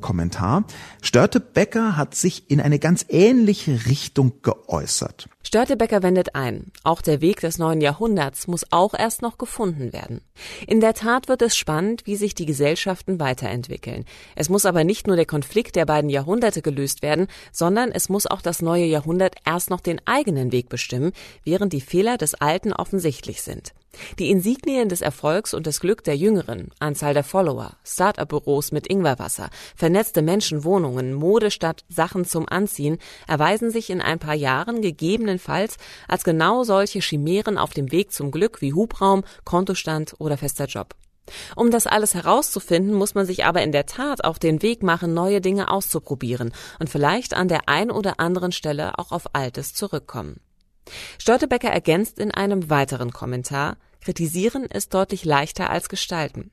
Speaker 2: Kommentar. Störtebecker hat sich in eine ganz ähnliche Richtung geäußert.
Speaker 1: Störtebecker wendet ein, auch der Weg des neuen Jahrhunderts muss auch erst noch gefunden werden. In der Tat wird es spannend, wie sich die Gesellschaften weiterentwickeln. Es muss aber nicht nur der Konflikt der beiden Jahrhunderte gelöst werden, sondern es muss auch das neue Jahrhundert erst noch den eigenen Weg bestimmen, während die Fehler des alten offensichtlich sind. Die Insignien des Erfolgs und des Glück der Jüngeren, Anzahl der Follower, Start-up-Büros mit Ingwerwasser, vernetzte Menschenwohnungen, Mode statt Sachen zum Anziehen, erweisen sich in ein paar Jahren gegebenenfalls als genau solche Chimären auf dem Weg zum Glück wie Hubraum, Kontostand oder fester Job. Um das alles herauszufinden, muss man sich aber in der Tat auf den Weg machen, neue Dinge auszuprobieren und vielleicht an der ein oder anderen Stelle auch auf Altes zurückkommen. Störtebecker ergänzt in einem weiteren Kommentar, kritisieren ist deutlich leichter als gestalten.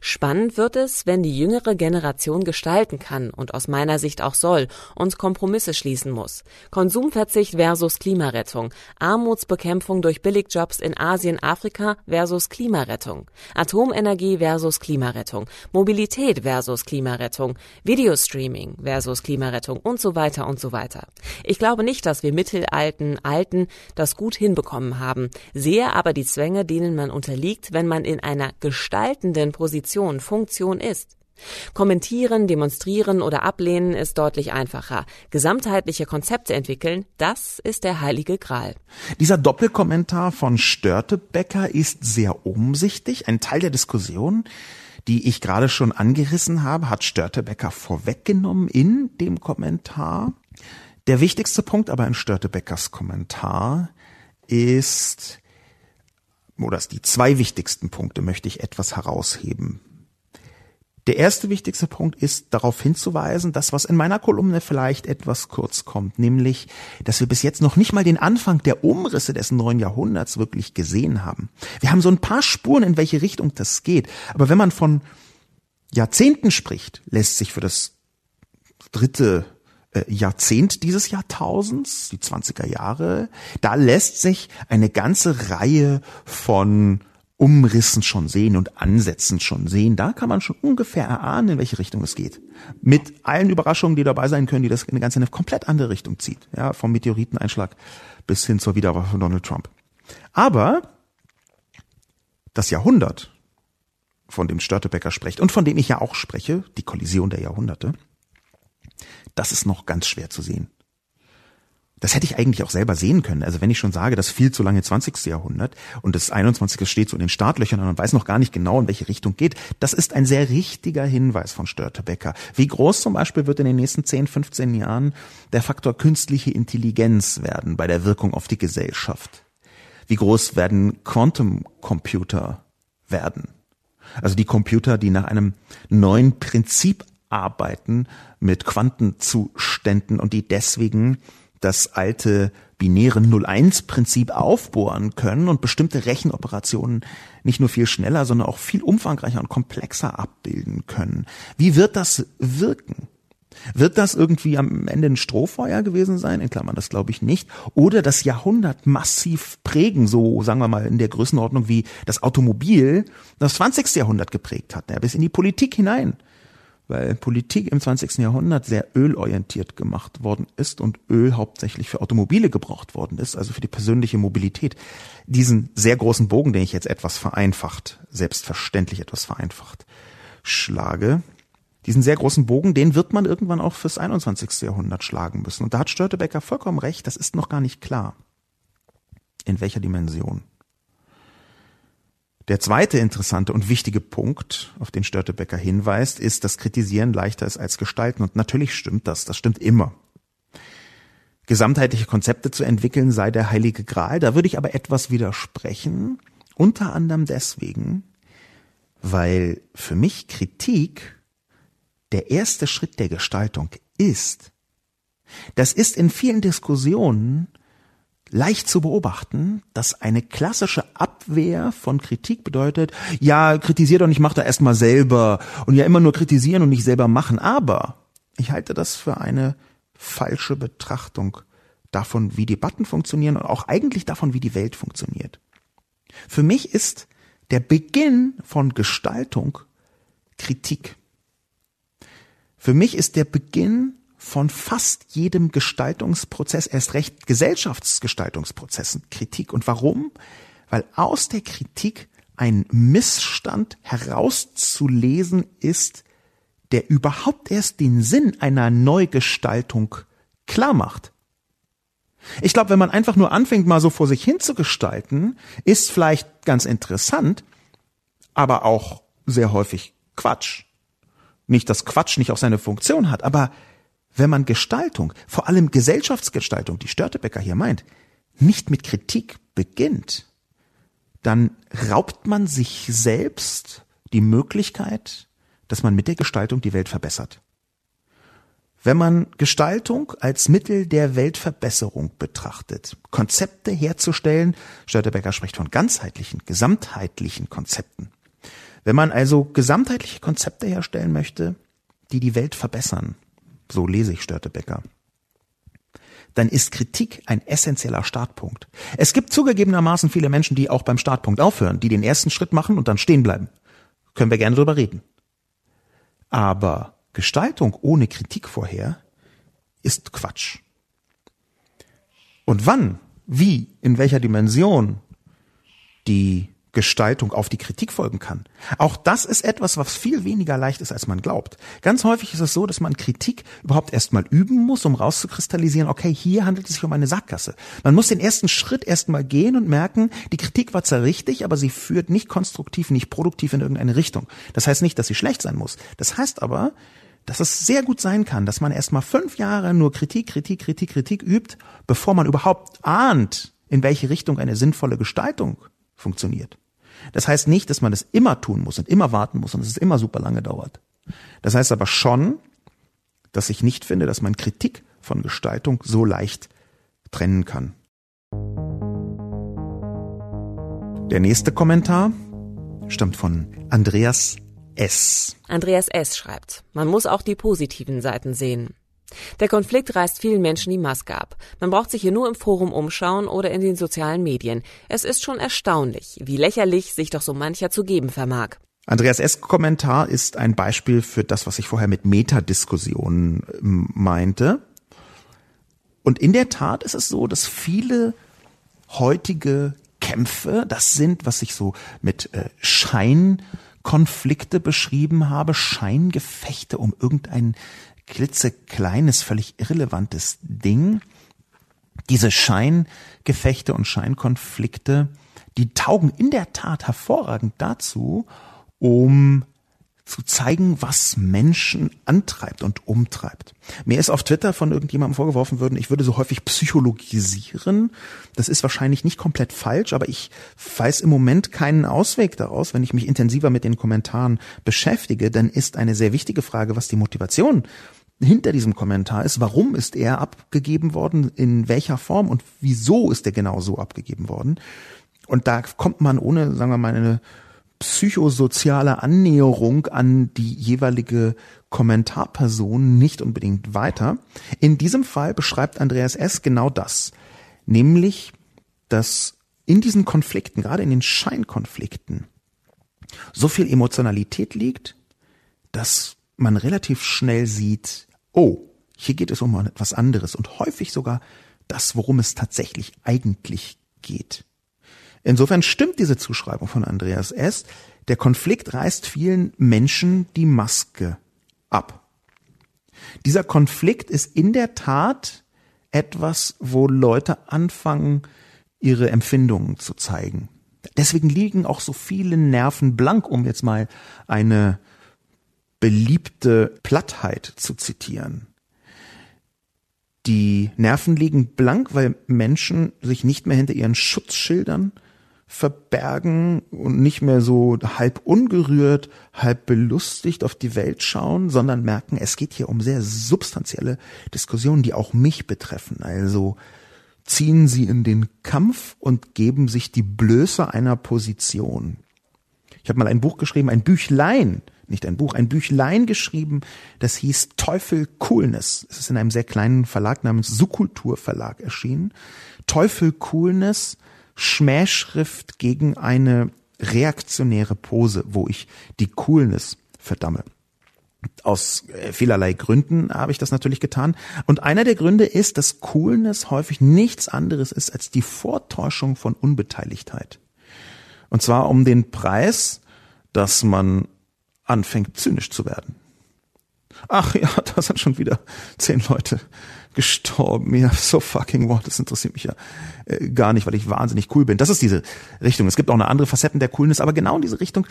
Speaker 1: Spannend wird es, wenn die jüngere Generation gestalten kann und aus meiner Sicht auch soll und Kompromisse schließen muss. Konsumverzicht versus Klimarettung, Armutsbekämpfung durch Billigjobs in Asien, Afrika versus Klimarettung, Atomenergie versus Klimarettung, Mobilität versus Klimarettung, Videostreaming versus Klimarettung und so weiter und so weiter. Ich glaube nicht, dass wir mittelalten Alten das gut hinbekommen haben, sehe aber die Zwänge, denen man unterliegt, wenn man in einer gestaltenden Position, Funktion ist. Kommentieren, demonstrieren oder ablehnen ist deutlich einfacher. Gesamtheitliche Konzepte entwickeln, das ist der heilige Gral.
Speaker 2: Dieser Doppelkommentar von Störtebecker ist sehr umsichtig. Ein Teil der Diskussion, die ich gerade schon angerissen habe, hat Störtebecker vorweggenommen in dem Kommentar. Der wichtigste Punkt aber in Störtebeckers Kommentar ist, oder die zwei wichtigsten Punkte möchte ich etwas herausheben. Der erste wichtigste Punkt ist darauf hinzuweisen, dass was in meiner Kolumne vielleicht etwas kurz kommt, nämlich, dass wir bis jetzt noch nicht mal den Anfang der Umrisse des neuen Jahrhunderts wirklich gesehen haben. Wir haben so ein paar Spuren, in welche Richtung das geht. Aber wenn man von Jahrzehnten spricht, lässt sich für das dritte Jahrzehnt dieses Jahrtausends, die 20er Jahre, da lässt sich eine ganze Reihe von Umrissen schon sehen und Ansätzen schon sehen. Da kann man schon ungefähr erahnen, in welche Richtung es geht. Mit allen Überraschungen, die dabei sein können, die das in eine ganze eine komplett andere Richtung zieht. Ja, vom Meteoriteneinschlag bis hin zur Wiederwahl von Donald Trump. Aber das Jahrhundert, von dem Störtebecker spricht und von dem ich ja auch spreche, die Kollision der Jahrhunderte, das ist noch ganz schwer zu sehen. Das hätte ich eigentlich auch selber sehen können. Also wenn ich schon sage, das viel zu lange 20. Jahrhundert und das 21. steht so in den Startlöchern und man weiß noch gar nicht genau, in welche Richtung geht, das ist ein sehr richtiger Hinweis von Störtebecker. Wie groß zum Beispiel wird in den nächsten 10, 15 Jahren der Faktor künstliche Intelligenz werden bei der Wirkung auf die Gesellschaft? Wie groß werden Quantum Computer werden? Also die Computer, die nach einem neuen Prinzip arbeiten mit Quantenzuständen und die deswegen das alte binäre 0-1-Prinzip aufbohren können und bestimmte Rechenoperationen nicht nur viel schneller, sondern auch viel umfangreicher und komplexer abbilden können. Wie wird das wirken? Wird das irgendwie am Ende ein Strohfeuer gewesen sein? In Klammern, das glaube ich nicht. Oder das Jahrhundert massiv prägen, so sagen wir mal in der Größenordnung wie das Automobil das 20. Jahrhundert geprägt hat, ja, bis in die Politik hinein. Weil Politik im 20. Jahrhundert sehr ölorientiert gemacht worden ist und Öl hauptsächlich für Automobile gebraucht worden ist, also für die persönliche Mobilität. Diesen sehr großen Bogen, den ich jetzt etwas vereinfacht, selbstverständlich etwas vereinfacht schlage, diesen sehr großen Bogen, den wird man irgendwann auch fürs 21. Jahrhundert schlagen müssen. Und da hat Störtebecker vollkommen recht, das ist noch gar nicht klar. In welcher Dimension? Der zweite interessante und wichtige Punkt, auf den Störtebecker hinweist, ist, dass Kritisieren leichter ist als Gestalten. Und natürlich stimmt das, das stimmt immer. Gesamtheitliche Konzepte zu entwickeln sei der heilige Gral. Da würde ich aber etwas widersprechen. Unter anderem deswegen, weil für mich Kritik der erste Schritt der Gestaltung ist. Das ist in vielen Diskussionen leicht zu beobachten, dass eine klassische Abwehr von Kritik bedeutet, ja, kritisier doch nicht, mach da erstmal selber und ja immer nur kritisieren und nicht selber machen. Aber ich halte das für eine falsche Betrachtung davon, wie Debatten funktionieren und auch eigentlich davon, wie die Welt funktioniert. Für mich ist der Beginn von Gestaltung Kritik. Für mich ist der Beginn von fast jedem Gestaltungsprozess, erst recht Gesellschaftsgestaltungsprozessen, Kritik. Und warum? Weil aus der Kritik ein Missstand herauszulesen ist, der überhaupt erst den Sinn einer Neugestaltung klar macht. Ich glaube, wenn man einfach nur anfängt, mal so vor sich hin zu gestalten, ist vielleicht ganz interessant, aber auch sehr häufig Quatsch. Nicht, dass Quatsch nicht auch seine Funktion hat, aber wenn man Gestaltung, vor allem Gesellschaftsgestaltung, die Störtebecker hier meint, nicht mit Kritik beginnt, dann raubt man sich selbst die Möglichkeit, dass man mit der Gestaltung die Welt verbessert. Wenn man Gestaltung als Mittel der Weltverbesserung betrachtet, Konzepte herzustellen, Störtebecker spricht von ganzheitlichen, gesamtheitlichen Konzepten, wenn man also gesamtheitliche Konzepte herstellen möchte, die die Welt verbessern, so lese ich Störtebecker, dann ist Kritik ein essentieller Startpunkt. Es gibt zugegebenermaßen viele Menschen, die auch beim Startpunkt aufhören, die den ersten Schritt machen und dann stehen bleiben. Können wir gerne drüber reden. Aber Gestaltung ohne Kritik vorher ist Quatsch. Und wann, wie, in welcher Dimension die Gestaltung auf die Kritik folgen kann. Auch das ist etwas, was viel weniger leicht ist, als man glaubt. Ganz häufig ist es so, dass man Kritik überhaupt erstmal üben muss, um rauszukristallisieren, okay, hier handelt es sich um eine Sackgasse. Man muss den ersten Schritt erstmal gehen und merken, die Kritik war zwar richtig, aber sie führt nicht konstruktiv, nicht produktiv in irgendeine Richtung. Das heißt nicht, dass sie schlecht sein muss. Das heißt aber, dass es sehr gut sein kann, dass man erstmal fünf Jahre nur Kritik, Kritik, Kritik, Kritik übt, bevor man überhaupt ahnt, in welche Richtung eine sinnvolle Gestaltung funktioniert. Das heißt nicht, dass man das immer tun muss und immer warten muss und dass es immer super lange dauert. Das heißt aber schon, dass ich nicht finde, dass man Kritik von Gestaltung so leicht trennen kann. Der nächste Kommentar stammt von Andreas S.
Speaker 1: Andreas S. schreibt, man muss auch die positiven Seiten sehen. Der Konflikt reißt vielen Menschen die Maske ab. Man braucht sich hier nur im Forum umschauen oder in den sozialen Medien. Es ist schon erstaunlich, wie lächerlich sich doch so mancher zu geben vermag.
Speaker 2: Andreas S. Kommentar ist ein Beispiel für das, was ich vorher mit Metadiskussionen ähm, meinte. Und in der Tat ist es so, dass viele heutige Kämpfe, das sind, was ich so mit äh, Scheinkonflikte beschrieben habe, Scheingefechte um irgendein klitzekleines, völlig irrelevantes Ding. Diese Scheingefechte und Scheinkonflikte, die taugen in der Tat hervorragend dazu, um zu zeigen, was Menschen antreibt und umtreibt. Mir ist auf Twitter von irgendjemandem vorgeworfen worden, ich würde so häufig psychologisieren. Das ist wahrscheinlich nicht komplett falsch, aber ich weiß im Moment keinen Ausweg daraus. Wenn ich mich intensiver mit den Kommentaren beschäftige, dann ist eine sehr wichtige Frage, was die Motivation hinter diesem Kommentar ist, warum ist er abgegeben worden, in welcher Form und wieso ist er genau so abgegeben worden. Und da kommt man ohne, sagen wir mal, eine psychosoziale Annäherung an die jeweilige Kommentarperson nicht unbedingt weiter. In diesem Fall beschreibt Andreas S. genau das, nämlich, dass in diesen Konflikten, gerade in den Scheinkonflikten, so viel Emotionalität liegt, dass man relativ schnell sieht, oh, hier geht es um etwas anderes und häufig sogar das, worum es tatsächlich eigentlich geht. Insofern stimmt diese Zuschreibung von Andreas S. Der Konflikt reißt vielen Menschen die Maske ab. Dieser Konflikt ist in der Tat etwas, wo Leute anfangen, ihre Empfindungen zu zeigen. Deswegen liegen auch so viele Nerven blank, um jetzt mal eine beliebte Plattheit zu zitieren. Die Nerven liegen blank, weil Menschen sich nicht mehr hinter ihren Schutzschildern verbergen und nicht mehr so halb ungerührt, halb belustigt auf die Welt schauen, sondern merken, es geht hier um sehr substanzielle Diskussionen, die auch mich betreffen. Also ziehen sie in den Kampf und geben sich die Blöße einer Position. Ich habe mal ein Buch geschrieben, ein Büchlein, nicht ein Buch, ein Büchlein geschrieben, das hieß Teufel Coolness. Es ist in einem sehr kleinen Verlag namens Subkultur Verlag erschienen. Teufel Coolness, Schmähschrift gegen eine reaktionäre Pose, wo ich die Coolness verdamme. Aus äh, vielerlei Gründen habe ich das natürlich getan. Und einer der Gründe ist, dass Coolness häufig nichts anderes ist als die Vortäuschung von Unbeteiligtheit. Und zwar um den Preis, dass man anfängt zynisch zu werden. Ach ja, [LAUGHS] da sind schon wieder zehn Leute gestorben. Ja, [LAUGHS] so fucking what, das interessiert mich ja äh, gar nicht, weil ich wahnsinnig cool bin. Das ist diese Richtung. Es gibt auch eine andere Facetten der Coolness, aber genau in diese Richtung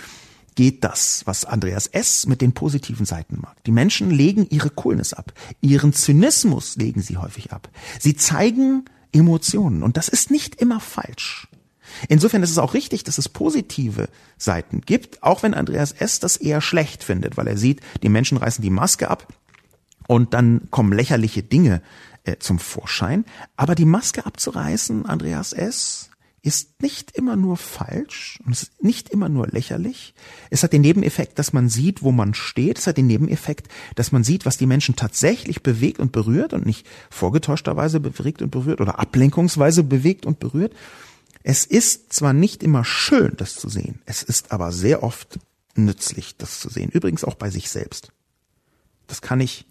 Speaker 2: geht das, was Andreas S. mit den positiven Seiten mag. Die Menschen legen ihre Coolness ab. Ihren Zynismus legen sie häufig ab. Sie zeigen Emotionen und das ist nicht immer falsch. Insofern ist es auch richtig, dass es positive Seiten gibt, auch wenn Andreas S. das eher schlecht findet, weil er sieht, die Menschen reißen die Maske ab und dann kommen lächerliche Dinge äh, zum Vorschein. Aber die Maske abzureißen, Andreas S., ist nicht immer nur falsch und es ist nicht immer nur lächerlich. Es hat den Nebeneffekt, dass man sieht, wo man steht. Es hat den Nebeneffekt, dass man sieht, was die Menschen tatsächlich bewegt und berührt und nicht vorgetäuschterweise bewegt und berührt oder ablenkungsweise bewegt und berührt. Es ist zwar nicht immer schön, das zu sehen, es ist aber sehr oft nützlich, das zu sehen. Übrigens auch bei sich selbst. Das kann ich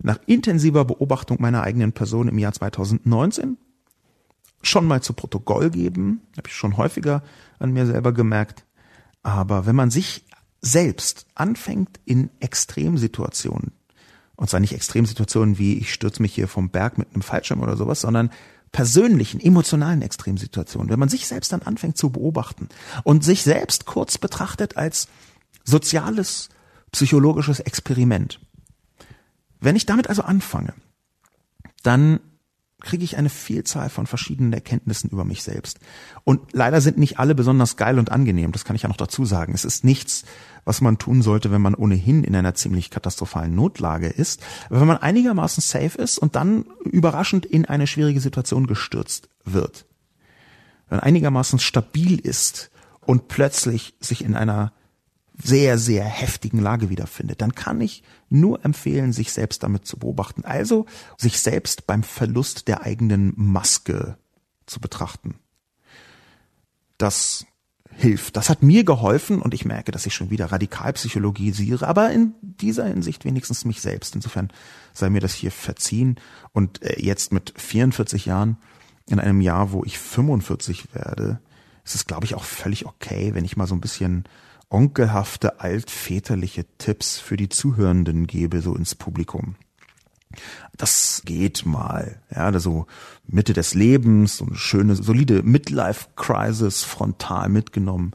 Speaker 2: nach intensiver Beobachtung meiner eigenen Person im Jahr 2019 schon mal zu Protokoll geben, habe ich schon häufiger an mir selber gemerkt. Aber wenn man sich selbst anfängt in Extremsituationen, und zwar nicht Extremsituationen wie ich stürze mich hier vom Berg mit einem Fallschirm oder sowas, sondern persönlichen, emotionalen Extremsituationen, wenn man sich selbst dann anfängt zu beobachten und sich selbst kurz betrachtet als soziales, psychologisches Experiment. Wenn ich damit also anfange, dann kriege ich eine Vielzahl von verschiedenen Erkenntnissen über mich selbst. Und leider sind nicht alle besonders geil und angenehm, das kann ich ja noch dazu sagen. Es ist nichts, was man tun sollte, wenn man ohnehin in einer ziemlich katastrophalen Notlage ist. Aber wenn man einigermaßen safe ist und dann überraschend in eine schwierige Situation gestürzt wird. Wenn man einigermaßen stabil ist und plötzlich sich in einer sehr, sehr heftigen Lage wiederfindet, dann kann ich nur empfehlen, sich selbst damit zu beobachten. Also sich selbst beim Verlust der eigenen Maske zu betrachten. Das hilft. Das hat mir geholfen und ich merke, dass ich schon wieder radikal psychologisiere, aber in dieser Hinsicht wenigstens mich selbst. Insofern sei mir das hier verziehen. Und äh, jetzt mit 44 Jahren, in einem Jahr, wo ich 45 werde, ist es, glaube ich, auch völlig okay, wenn ich mal so ein bisschen onkelhafte, altväterliche Tipps für die Zuhörenden gebe, so ins Publikum. Das geht mal, ja, also Mitte des Lebens, so eine schöne, solide Midlife-Crisis frontal mitgenommen.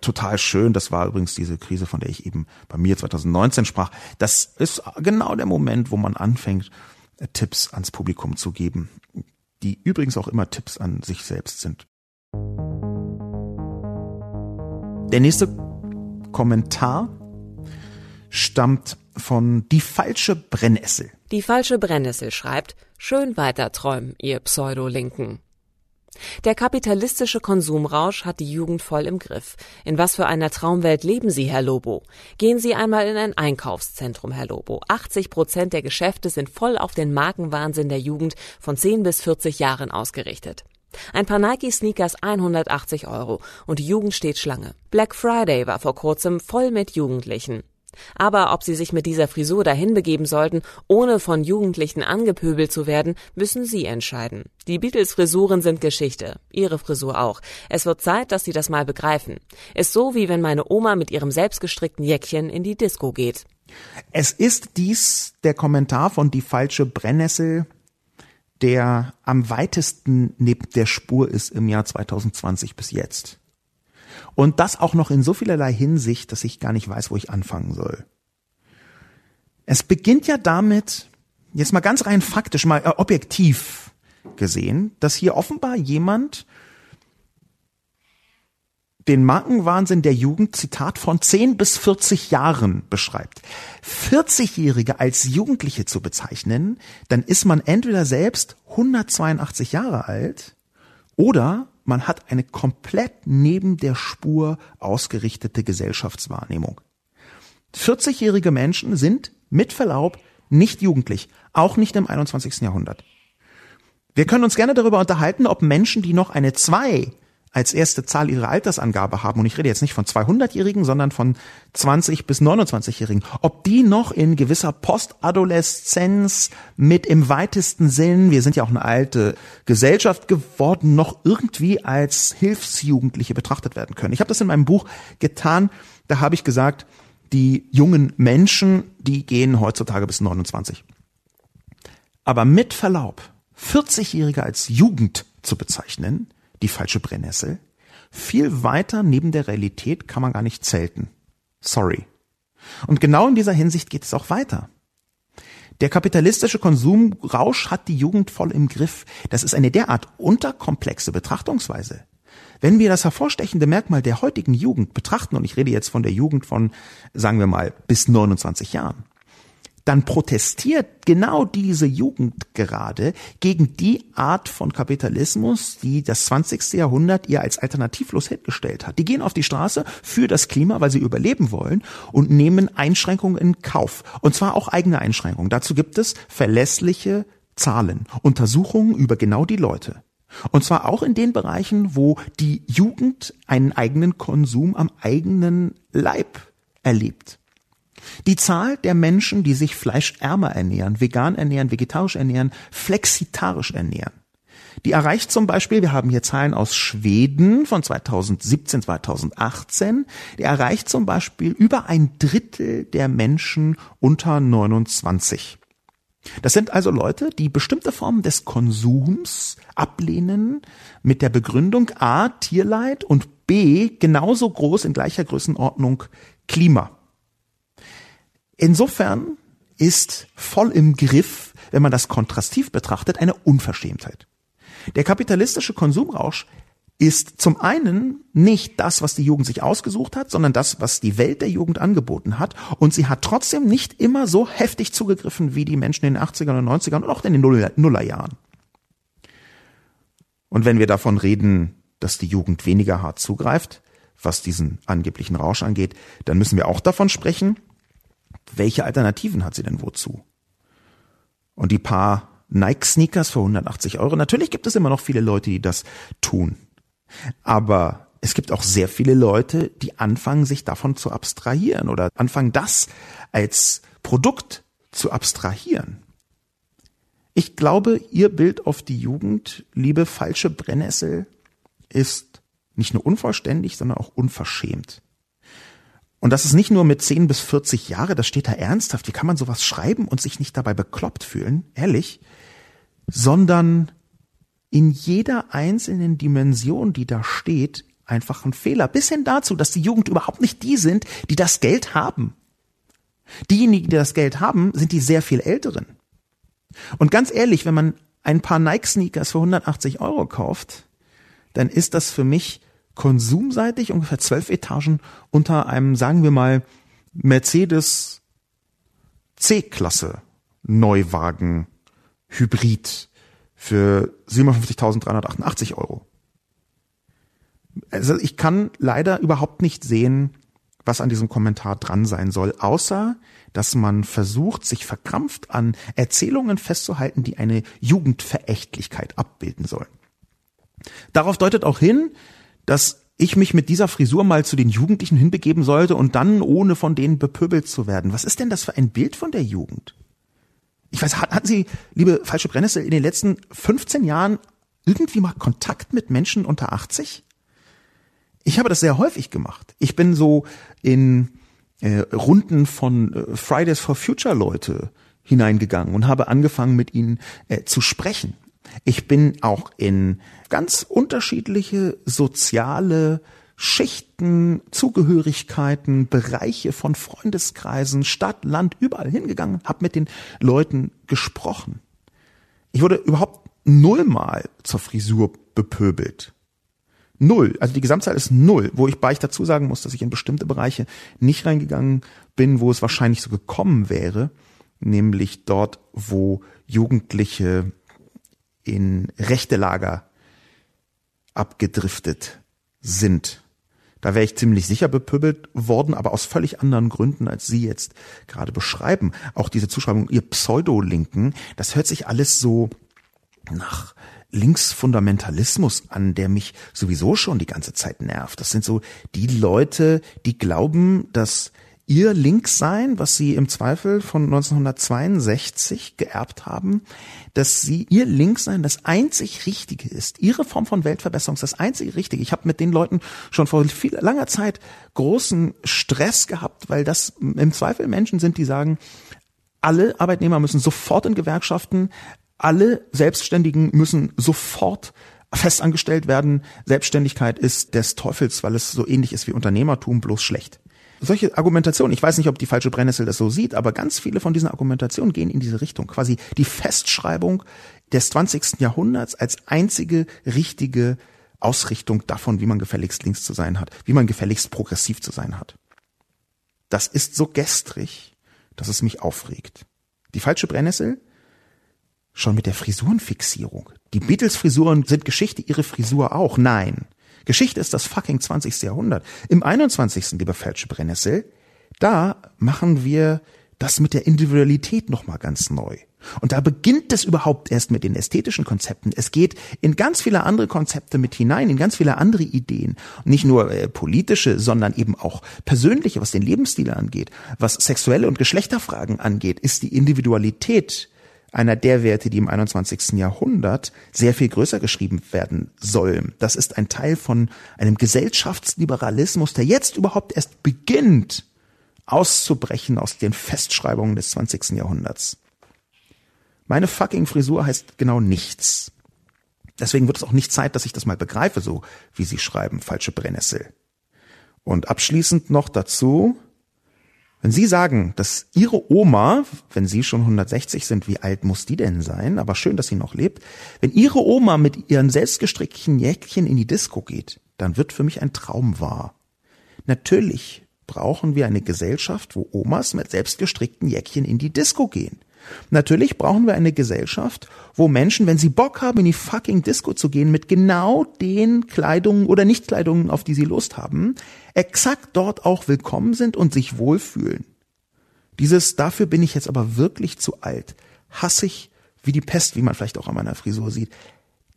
Speaker 2: Total schön. Das war übrigens diese Krise, von der ich eben bei mir 2019 sprach. Das ist genau der Moment, wo man anfängt, Tipps ans Publikum zu geben, die übrigens auch immer Tipps an sich selbst sind. Der nächste Kommentar stammt von Die falsche Brennnessel.
Speaker 1: Die falsche Brennnessel schreibt, schön weiter träumen, ihr Pseudo-Linken. Der kapitalistische Konsumrausch hat die Jugend voll im Griff. In was für einer Traumwelt leben Sie, Herr Lobo? Gehen Sie einmal in ein Einkaufszentrum, Herr Lobo. 80 Prozent der Geschäfte sind voll auf den Markenwahnsinn der Jugend von 10 bis 40 Jahren ausgerichtet. Ein paar Nike-Sneakers 180 Euro und die Jugend steht Schlange. Black Friday war vor kurzem voll mit Jugendlichen. Aber ob sie sich mit dieser Frisur dahin begeben sollten, ohne von Jugendlichen angepöbelt zu werden, müssen sie entscheiden. Die Beatles-Frisuren sind Geschichte. Ihre Frisur auch. Es wird Zeit, dass sie das mal begreifen. Ist so, wie wenn meine Oma mit ihrem selbstgestrickten Jäckchen in die Disco geht.
Speaker 2: Es ist dies der Kommentar von Die falsche Brennnessel, der am weitesten neben der Spur ist im Jahr 2020 bis jetzt. Und das auch noch in so vielerlei Hinsicht, dass ich gar nicht weiß, wo ich anfangen soll. Es beginnt ja damit, jetzt mal ganz rein faktisch, mal äh, objektiv gesehen, dass hier offenbar jemand den Markenwahnsinn der Jugend, Zitat, von 10 bis 40 Jahren beschreibt. 40-Jährige als Jugendliche zu bezeichnen, dann ist man entweder selbst 182 Jahre alt oder man hat eine komplett neben der Spur ausgerichtete Gesellschaftswahrnehmung. 40-jährige Menschen sind mit Verlaub nicht jugendlich, auch nicht im 21. Jahrhundert. Wir können uns gerne darüber unterhalten, ob Menschen, die noch eine 2 als erste Zahl ihre Altersangabe haben, und ich rede jetzt nicht von 200-Jährigen, sondern von 20 bis 29-Jährigen, ob die noch in gewisser Postadoleszenz mit im weitesten Sinn, wir sind ja auch eine alte Gesellschaft geworden, noch irgendwie als Hilfsjugendliche betrachtet werden können. Ich habe das in meinem Buch getan, da habe ich gesagt, die jungen Menschen, die gehen heutzutage bis 29. Aber mit Verlaub, 40-Jährige als Jugend zu bezeichnen, die falsche Brennnessel. Viel weiter neben der Realität kann man gar nicht zelten. Sorry. Und genau in dieser Hinsicht geht es auch weiter. Der kapitalistische Konsumrausch hat die Jugend voll im Griff. Das ist eine derart unterkomplexe Betrachtungsweise. Wenn wir das hervorstechende Merkmal der heutigen Jugend betrachten, und ich rede jetzt von der Jugend von, sagen wir mal, bis 29 Jahren, dann protestiert genau diese Jugend gerade gegen die Art von Kapitalismus, die das 20. Jahrhundert ihr als alternativlos hingestellt hat. Die gehen auf die Straße für das Klima, weil sie überleben wollen und nehmen Einschränkungen in Kauf. Und zwar auch eigene Einschränkungen. Dazu gibt es verlässliche Zahlen, Untersuchungen über genau die Leute. Und zwar auch in den Bereichen, wo die Jugend einen eigenen Konsum am eigenen Leib erlebt. Die Zahl der Menschen, die sich fleischärmer ernähren, vegan ernähren, vegetarisch ernähren, flexitarisch ernähren, die erreicht zum Beispiel, wir haben hier Zahlen aus Schweden von 2017, 2018, die erreicht zum Beispiel über ein Drittel der Menschen unter 29. Das sind also Leute, die bestimmte Formen des Konsums ablehnen mit der Begründung A, Tierleid und B, genauso groß in gleicher Größenordnung Klima. Insofern ist voll im Griff, wenn man das kontrastiv betrachtet, eine Unverschämtheit. Der kapitalistische Konsumrausch ist zum einen nicht das, was die Jugend sich ausgesucht hat, sondern das, was die Welt der Jugend angeboten hat. Und sie hat trotzdem nicht immer so heftig zugegriffen wie die Menschen in den 80ern und 90ern und auch in den Nullerjahren. Und wenn wir davon reden, dass die Jugend weniger hart zugreift, was diesen angeblichen Rausch angeht, dann müssen wir auch davon sprechen, welche Alternativen hat sie denn wozu? Und die paar Nike-Sneakers für 180 Euro, natürlich gibt es immer noch viele Leute, die das tun. Aber es gibt auch sehr viele Leute, die anfangen, sich davon zu abstrahieren oder anfangen, das als Produkt zu abstrahieren. Ich glaube, Ihr Bild auf die Jugend, liebe falsche Brennnessel, ist nicht nur unvollständig, sondern auch unverschämt. Und das ist nicht nur mit 10 bis 40 Jahre, das steht da ernsthaft, wie kann man sowas schreiben und sich nicht dabei bekloppt fühlen, ehrlich, sondern in jeder einzelnen Dimension, die da steht, einfach ein Fehler. Bis hin dazu, dass die Jugend überhaupt nicht die sind, die das Geld haben. Diejenigen, die das Geld haben, sind die sehr viel älteren. Und ganz ehrlich, wenn man ein paar Nike-Sneakers für 180 Euro kauft, dann ist das für mich konsumseitig ungefähr zwölf Etagen unter einem, sagen wir mal, Mercedes C-Klasse Neuwagen Hybrid für 57.388 Euro. Also ich kann leider überhaupt nicht sehen, was an diesem Kommentar dran sein soll, außer dass man versucht, sich verkrampft an Erzählungen festzuhalten, die eine Jugendverächtlichkeit abbilden sollen. Darauf deutet auch hin, dass ich mich mit dieser Frisur mal zu den Jugendlichen hinbegeben sollte und dann ohne von denen bepöbelt zu werden. Was ist denn das für ein Bild von der Jugend? Ich weiß, hatten Sie, liebe falsche Brennnessel, in den letzten 15 Jahren irgendwie mal Kontakt mit Menschen unter 80? Ich habe das sehr häufig gemacht. Ich bin so in äh, Runden von äh, Fridays for Future Leute hineingegangen und habe angefangen mit ihnen äh, zu sprechen. Ich bin auch in ganz unterschiedliche soziale Schichten, Zugehörigkeiten, Bereiche von Freundeskreisen, Stadt, Land, überall hingegangen, habe mit den Leuten gesprochen. Ich wurde überhaupt nullmal zur Frisur bepöbelt. Null. Also die Gesamtzahl ist null, wo ich bei ich dazu sagen muss, dass ich in bestimmte Bereiche nicht reingegangen bin, wo es wahrscheinlich so gekommen wäre, nämlich dort, wo Jugendliche in rechte Lager abgedriftet sind. Da wäre ich ziemlich sicher bepöbelt worden, aber aus völlig anderen Gründen, als Sie jetzt gerade beschreiben. Auch diese Zuschreibung, ihr Pseudolinken, das hört sich alles so nach Linksfundamentalismus an, der mich sowieso schon die ganze Zeit nervt. Das sind so die Leute, die glauben, dass ihr Linkssein, was sie im Zweifel von 1962 geerbt haben, dass sie ihr Linkssein das einzig Richtige ist. Ihre Form von Weltverbesserung ist das einzig Richtige. Ich habe mit den Leuten schon vor viel langer Zeit großen Stress gehabt, weil das im Zweifel Menschen sind, die sagen, alle Arbeitnehmer müssen sofort in Gewerkschaften, alle Selbstständigen müssen sofort festangestellt werden. Selbstständigkeit ist des Teufels, weil es so ähnlich ist wie Unternehmertum, bloß schlecht. Solche Argumentationen, ich weiß nicht, ob die falsche Brennnessel das so sieht, aber ganz viele von diesen Argumentationen gehen in diese Richtung. Quasi die Festschreibung des 20. Jahrhunderts als einzige richtige Ausrichtung davon, wie man gefälligst links zu sein hat, wie man gefälligst progressiv zu sein hat. Das ist so gestrig, dass es mich aufregt. Die falsche Brennnessel Schon mit der Frisurenfixierung. Die Beatles-Frisuren sind Geschichte, ihre Frisur auch. Nein. Geschichte ist das fucking 20. Jahrhundert. Im 21. lieber Brennnessel, da machen wir das mit der Individualität nochmal ganz neu. Und da beginnt es überhaupt erst mit den ästhetischen Konzepten. Es geht in ganz viele andere Konzepte mit hinein, in ganz viele andere Ideen. nicht nur äh, politische, sondern eben auch persönliche, was den Lebensstil angeht, was sexuelle und Geschlechterfragen angeht, ist die Individualität einer der Werte, die im 21. Jahrhundert sehr viel größer geschrieben werden sollen. Das ist ein Teil von einem Gesellschaftsliberalismus, der jetzt überhaupt erst beginnt auszubrechen aus den Festschreibungen des 20. Jahrhunderts. Meine fucking Frisur heißt genau nichts. Deswegen wird es auch nicht Zeit, dass ich das mal begreife, so wie Sie schreiben, falsche Brennnessel. Und abschließend noch dazu, wenn Sie sagen, dass Ihre Oma, wenn Sie schon 160 sind, wie alt muss die denn sein? Aber schön, dass sie noch lebt. Wenn Ihre Oma mit ihren selbstgestrickten Jäckchen in die Disco geht, dann wird für mich ein Traum wahr. Natürlich brauchen wir eine Gesellschaft, wo Omas mit selbstgestrickten Jäckchen in die Disco gehen. Natürlich brauchen wir eine Gesellschaft, wo Menschen, wenn sie Bock haben, in die fucking Disco zu gehen, mit genau den Kleidungen oder Nichtkleidungen, auf die sie Lust haben, exakt dort auch willkommen sind und sich wohlfühlen. Dieses, dafür bin ich jetzt aber wirklich zu alt, hassig wie die Pest, wie man vielleicht auch an meiner Frisur sieht.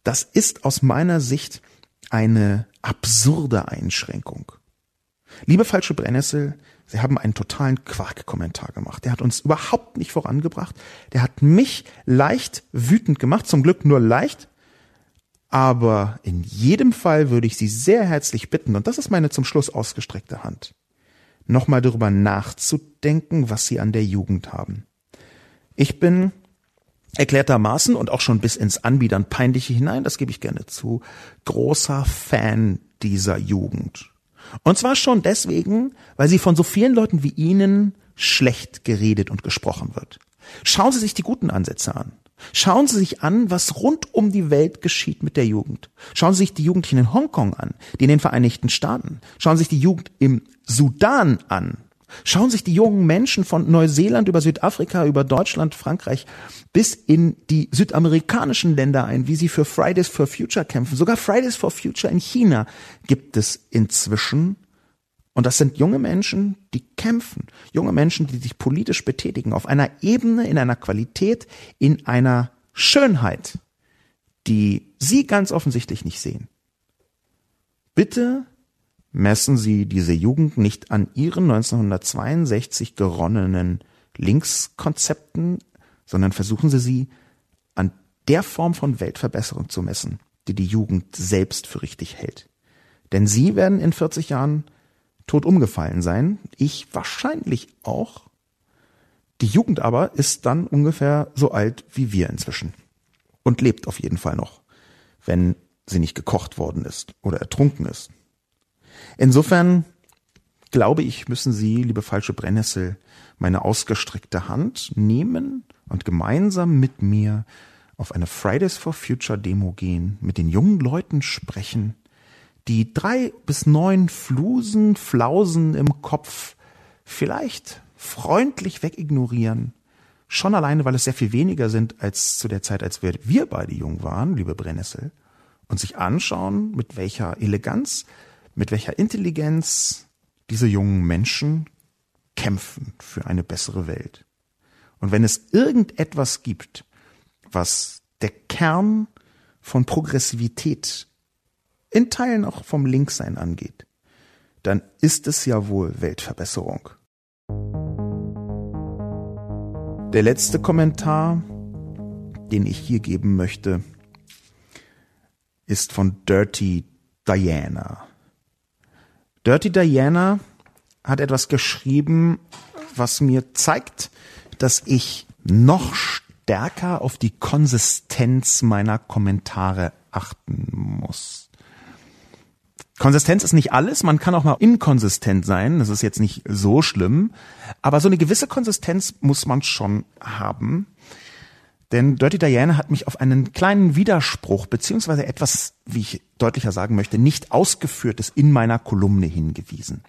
Speaker 2: Das ist aus meiner Sicht eine absurde Einschränkung. Liebe falsche Brennnessel, Sie haben einen totalen Quark-Kommentar gemacht. Der hat uns überhaupt nicht vorangebracht. Der hat mich leicht wütend gemacht. Zum Glück nur leicht. Aber in jedem Fall würde ich Sie sehr herzlich bitten, und das ist meine zum Schluss ausgestreckte Hand, nochmal darüber nachzudenken, was Sie an der Jugend haben. Ich bin erklärtermaßen und auch schon bis ins Anbiedern peinliche hinein, das gebe ich gerne zu, großer Fan dieser Jugend. Und zwar schon deswegen, weil sie von so vielen Leuten wie Ihnen schlecht geredet und gesprochen wird. Schauen Sie sich die guten Ansätze an. Schauen Sie sich an, was rund um die Welt geschieht mit der Jugend. Schauen Sie sich die Jugendlichen in Hongkong an, die in den Vereinigten Staaten. Schauen Sie sich die Jugend im Sudan an. Schauen sich die jungen Menschen von Neuseeland über Südafrika, über Deutschland, Frankreich bis in die südamerikanischen Länder ein, wie sie für Fridays for Future kämpfen. Sogar Fridays for Future in China gibt es inzwischen. Und das sind junge Menschen, die kämpfen. Junge Menschen, die sich politisch betätigen. Auf einer Ebene, in einer Qualität, in einer Schönheit, die Sie ganz offensichtlich nicht sehen. Bitte messen Sie diese Jugend nicht an Ihren 1962 geronnenen Linkskonzepten, sondern versuchen Sie sie an der Form von Weltverbesserung zu messen, die die Jugend selbst für richtig hält. Denn Sie werden in 40 Jahren tot umgefallen sein, ich wahrscheinlich auch. Die Jugend aber ist dann ungefähr so alt wie wir inzwischen und lebt auf jeden Fall noch, wenn sie nicht gekocht worden ist oder ertrunken ist. Insofern glaube ich, müssen Sie, liebe falsche Brennnessel, meine ausgestreckte Hand nehmen und gemeinsam mit mir auf eine Fridays for Future Demo gehen, mit den jungen Leuten sprechen, die drei bis neun Flusen, Flausen im Kopf vielleicht freundlich wegignorieren, schon alleine, weil es sehr viel weniger sind als zu der Zeit, als wir, beide jung waren, liebe Brennnessel, und sich anschauen, mit welcher Eleganz, mit welcher Intelligenz diese jungen Menschen kämpfen für eine bessere Welt. Und wenn es irgendetwas gibt, was der Kern von Progressivität in Teilen auch vom Linksein angeht, dann ist es ja wohl Weltverbesserung. Der letzte Kommentar, den ich hier geben möchte, ist von Dirty Diana. Dirty Diana hat etwas geschrieben, was mir zeigt, dass ich noch stärker auf die Konsistenz meiner Kommentare achten muss. Konsistenz ist nicht alles, man kann auch mal inkonsistent sein, das ist jetzt nicht so schlimm, aber so eine gewisse Konsistenz muss man schon haben. Denn Dirty Diana hat mich auf einen kleinen Widerspruch, beziehungsweise etwas, wie ich deutlicher sagen möchte, nicht ausgeführtes in meiner Kolumne hingewiesen.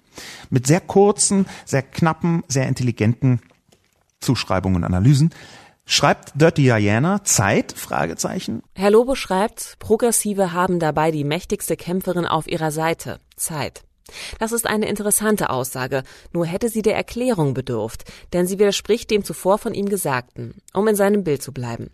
Speaker 2: Mit sehr kurzen, sehr knappen, sehr intelligenten Zuschreibungen und Analysen schreibt Dirty Diana Zeit? Fragezeichen.
Speaker 1: Herr Lobo schreibt, Progressive haben dabei die mächtigste Kämpferin auf ihrer Seite. Zeit. Das ist eine interessante Aussage, nur hätte sie der Erklärung bedurft, denn sie widerspricht dem zuvor von ihm Gesagten, um in seinem Bild zu bleiben.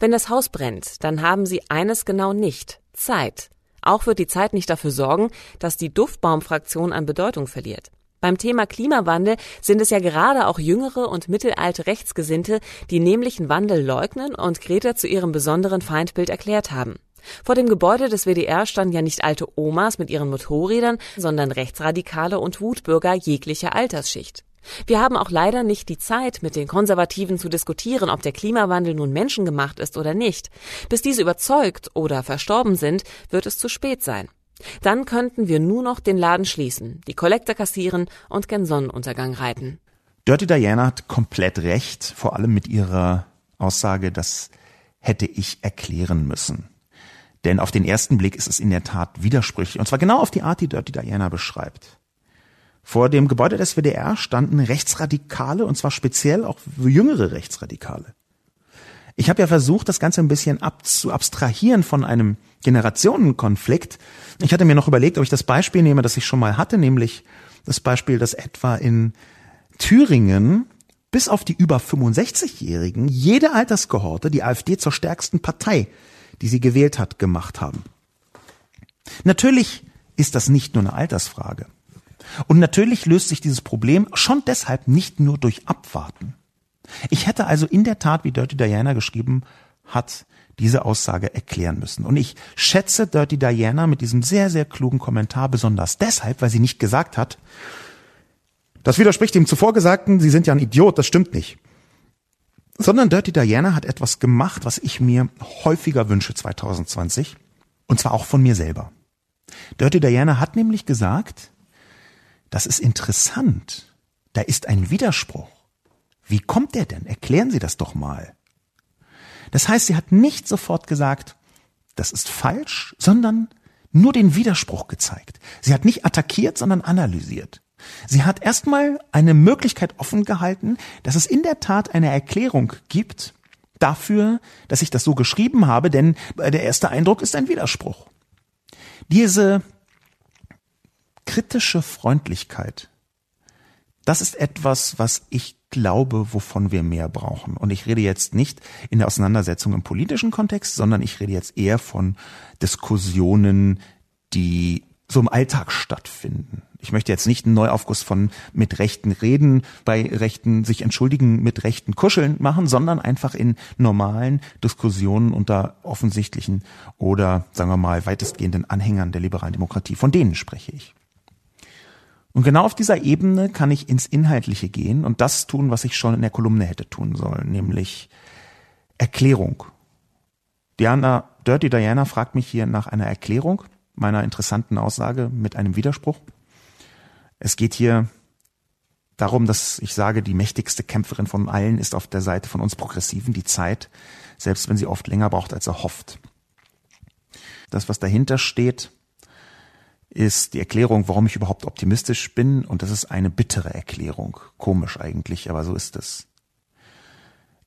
Speaker 1: Wenn das Haus brennt, dann haben sie eines genau nicht Zeit. Auch wird die Zeit nicht dafür sorgen, dass die Duftbaumfraktion an Bedeutung verliert. Beim Thema Klimawandel sind es ja gerade auch jüngere und mittelalte Rechtsgesinnte, die nämlichen Wandel leugnen und Greta zu ihrem besonderen Feindbild erklärt haben. Vor dem Gebäude des WDR standen ja nicht alte Omas mit ihren Motorrädern, sondern Rechtsradikale und Wutbürger jeglicher Altersschicht. Wir haben auch leider nicht die Zeit, mit den Konservativen zu diskutieren, ob der Klimawandel nun menschengemacht ist oder nicht. Bis diese überzeugt oder verstorben sind, wird es zu spät sein. Dann könnten wir nur noch den Laden schließen, die Kollekte kassieren und gen Sonnenuntergang reiten.
Speaker 2: Dirty Diana hat komplett recht, vor allem mit ihrer Aussage, das hätte ich erklären müssen. Denn auf den ersten Blick ist es in der Tat widersprüchlich. Und zwar genau auf die Art, die Dirty Diana beschreibt. Vor dem Gebäude des WDR standen Rechtsradikale, und zwar speziell auch jüngere Rechtsradikale. Ich habe ja versucht, das Ganze ein bisschen ab zu abstrahieren von einem Generationenkonflikt. Ich hatte mir noch überlegt, ob ich das Beispiel nehme, das ich schon mal hatte, nämlich das Beispiel, dass etwa in Thüringen bis auf die über 65-Jährigen jede Alterskohorte die AfD zur stärksten Partei die sie gewählt hat, gemacht haben. Natürlich ist das nicht nur eine Altersfrage. Und natürlich löst sich dieses Problem schon deshalb nicht nur durch Abwarten. Ich hätte also in der Tat, wie Dirty Diana geschrieben hat, diese Aussage erklären müssen. Und ich schätze Dirty Diana mit diesem sehr, sehr klugen Kommentar besonders deshalb, weil sie nicht gesagt hat, das widerspricht dem zuvor Gesagten, Sie sind ja ein Idiot, das stimmt nicht sondern Dirty Diana hat etwas gemacht, was ich mir häufiger wünsche 2020, und zwar auch von mir selber. Dirty Diana hat nämlich gesagt, das ist interessant, da ist ein Widerspruch. Wie kommt der denn? Erklären Sie das doch mal. Das heißt, sie hat nicht sofort gesagt, das ist falsch, sondern nur den Widerspruch gezeigt. Sie hat nicht attackiert, sondern analysiert. Sie hat erstmal eine Möglichkeit offen gehalten, dass es in der Tat eine Erklärung gibt dafür, dass ich das so geschrieben habe, denn der erste Eindruck ist ein Widerspruch. Diese kritische Freundlichkeit, das ist etwas, was ich glaube, wovon wir mehr brauchen. Und ich rede jetzt nicht in der Auseinandersetzung im politischen Kontext, sondern ich rede jetzt eher von Diskussionen, die so im Alltag stattfinden. Ich möchte jetzt nicht einen Neuaufguss von mit Rechten reden, bei Rechten sich entschuldigen, mit Rechten kuscheln machen, sondern einfach in normalen Diskussionen unter offensichtlichen oder sagen wir mal weitestgehenden Anhängern der liberalen Demokratie. Von denen spreche ich. Und genau auf dieser Ebene kann ich ins Inhaltliche gehen und das tun, was ich schon in der Kolumne hätte tun sollen, nämlich Erklärung. Diana, Dirty Diana fragt mich hier nach einer Erklärung meiner interessanten Aussage mit einem Widerspruch. Es geht hier darum, dass ich sage, die mächtigste Kämpferin von allen ist auf der Seite von uns Progressiven die Zeit, selbst wenn sie oft länger braucht, als er hofft. Das, was dahinter steht, ist die Erklärung, warum ich überhaupt optimistisch bin, und das ist eine bittere Erklärung. Komisch eigentlich, aber so ist es.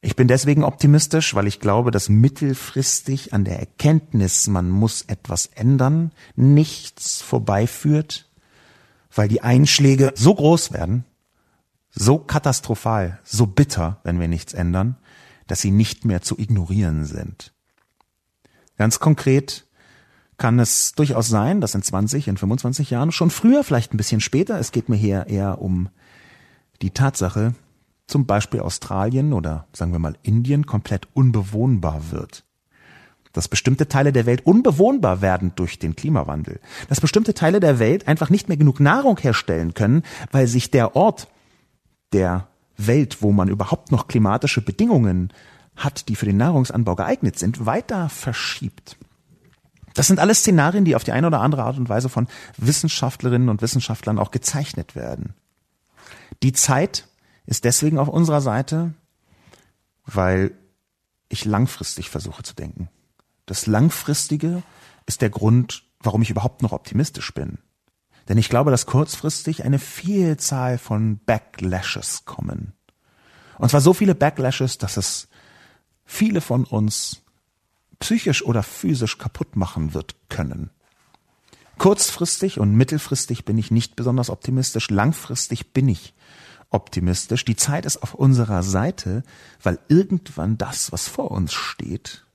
Speaker 2: Ich bin deswegen optimistisch, weil ich glaube, dass mittelfristig an der Erkenntnis, man muss etwas ändern, nichts vorbeiführt, weil die Einschläge so groß werden, so katastrophal, so bitter, wenn wir nichts ändern, dass sie nicht mehr zu ignorieren sind. Ganz konkret kann es durchaus sein, dass in 20, in 25 Jahren, schon früher, vielleicht ein bisschen später, es geht mir hier eher um die Tatsache, zum Beispiel Australien oder sagen wir mal Indien komplett unbewohnbar wird. Dass bestimmte Teile der Welt unbewohnbar werden durch den Klimawandel. Dass bestimmte Teile der Welt einfach nicht mehr genug Nahrung herstellen können, weil sich der Ort der Welt, wo man überhaupt noch klimatische Bedingungen hat, die für den Nahrungsanbau geeignet sind, weiter verschiebt. Das sind alles Szenarien, die auf die eine oder andere Art und Weise von Wissenschaftlerinnen und Wissenschaftlern auch gezeichnet werden. Die Zeit ist deswegen auf unserer Seite, weil ich langfristig versuche zu denken. Das Langfristige ist der Grund, warum ich überhaupt noch optimistisch bin. Denn ich glaube, dass kurzfristig eine Vielzahl von Backlashes kommen. Und zwar so viele Backlashes, dass es viele von uns psychisch oder physisch kaputt machen wird können. Kurzfristig und mittelfristig bin ich nicht besonders optimistisch, langfristig bin ich optimistisch. Die Zeit ist auf unserer Seite, weil irgendwann das, was vor uns steht,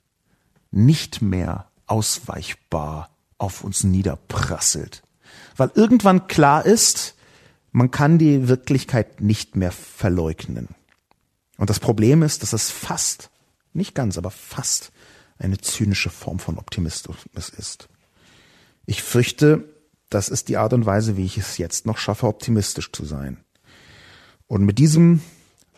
Speaker 2: nicht mehr ausweichbar auf uns niederprasselt. Weil irgendwann klar ist, man kann die Wirklichkeit nicht mehr verleugnen. Und das Problem ist, dass es fast, nicht ganz, aber fast eine zynische Form von Optimismus ist. Ich fürchte, das ist die Art und Weise, wie ich es jetzt noch schaffe, optimistisch zu sein. Und mit diesem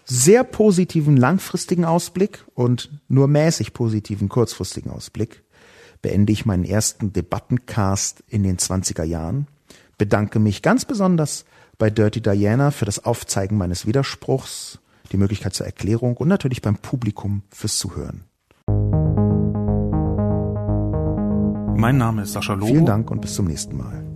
Speaker 2: sehr positiven langfristigen Ausblick und nur mäßig positiven kurzfristigen Ausblick beende ich meinen ersten Debattencast in den 20er Jahren, bedanke mich ganz besonders bei Dirty Diana für das Aufzeigen meines Widerspruchs, die Möglichkeit zur Erklärung und natürlich beim Publikum fürs Zuhören.
Speaker 3: Mein Name ist Sascha Lobo.
Speaker 2: Vielen Dank und bis zum nächsten Mal.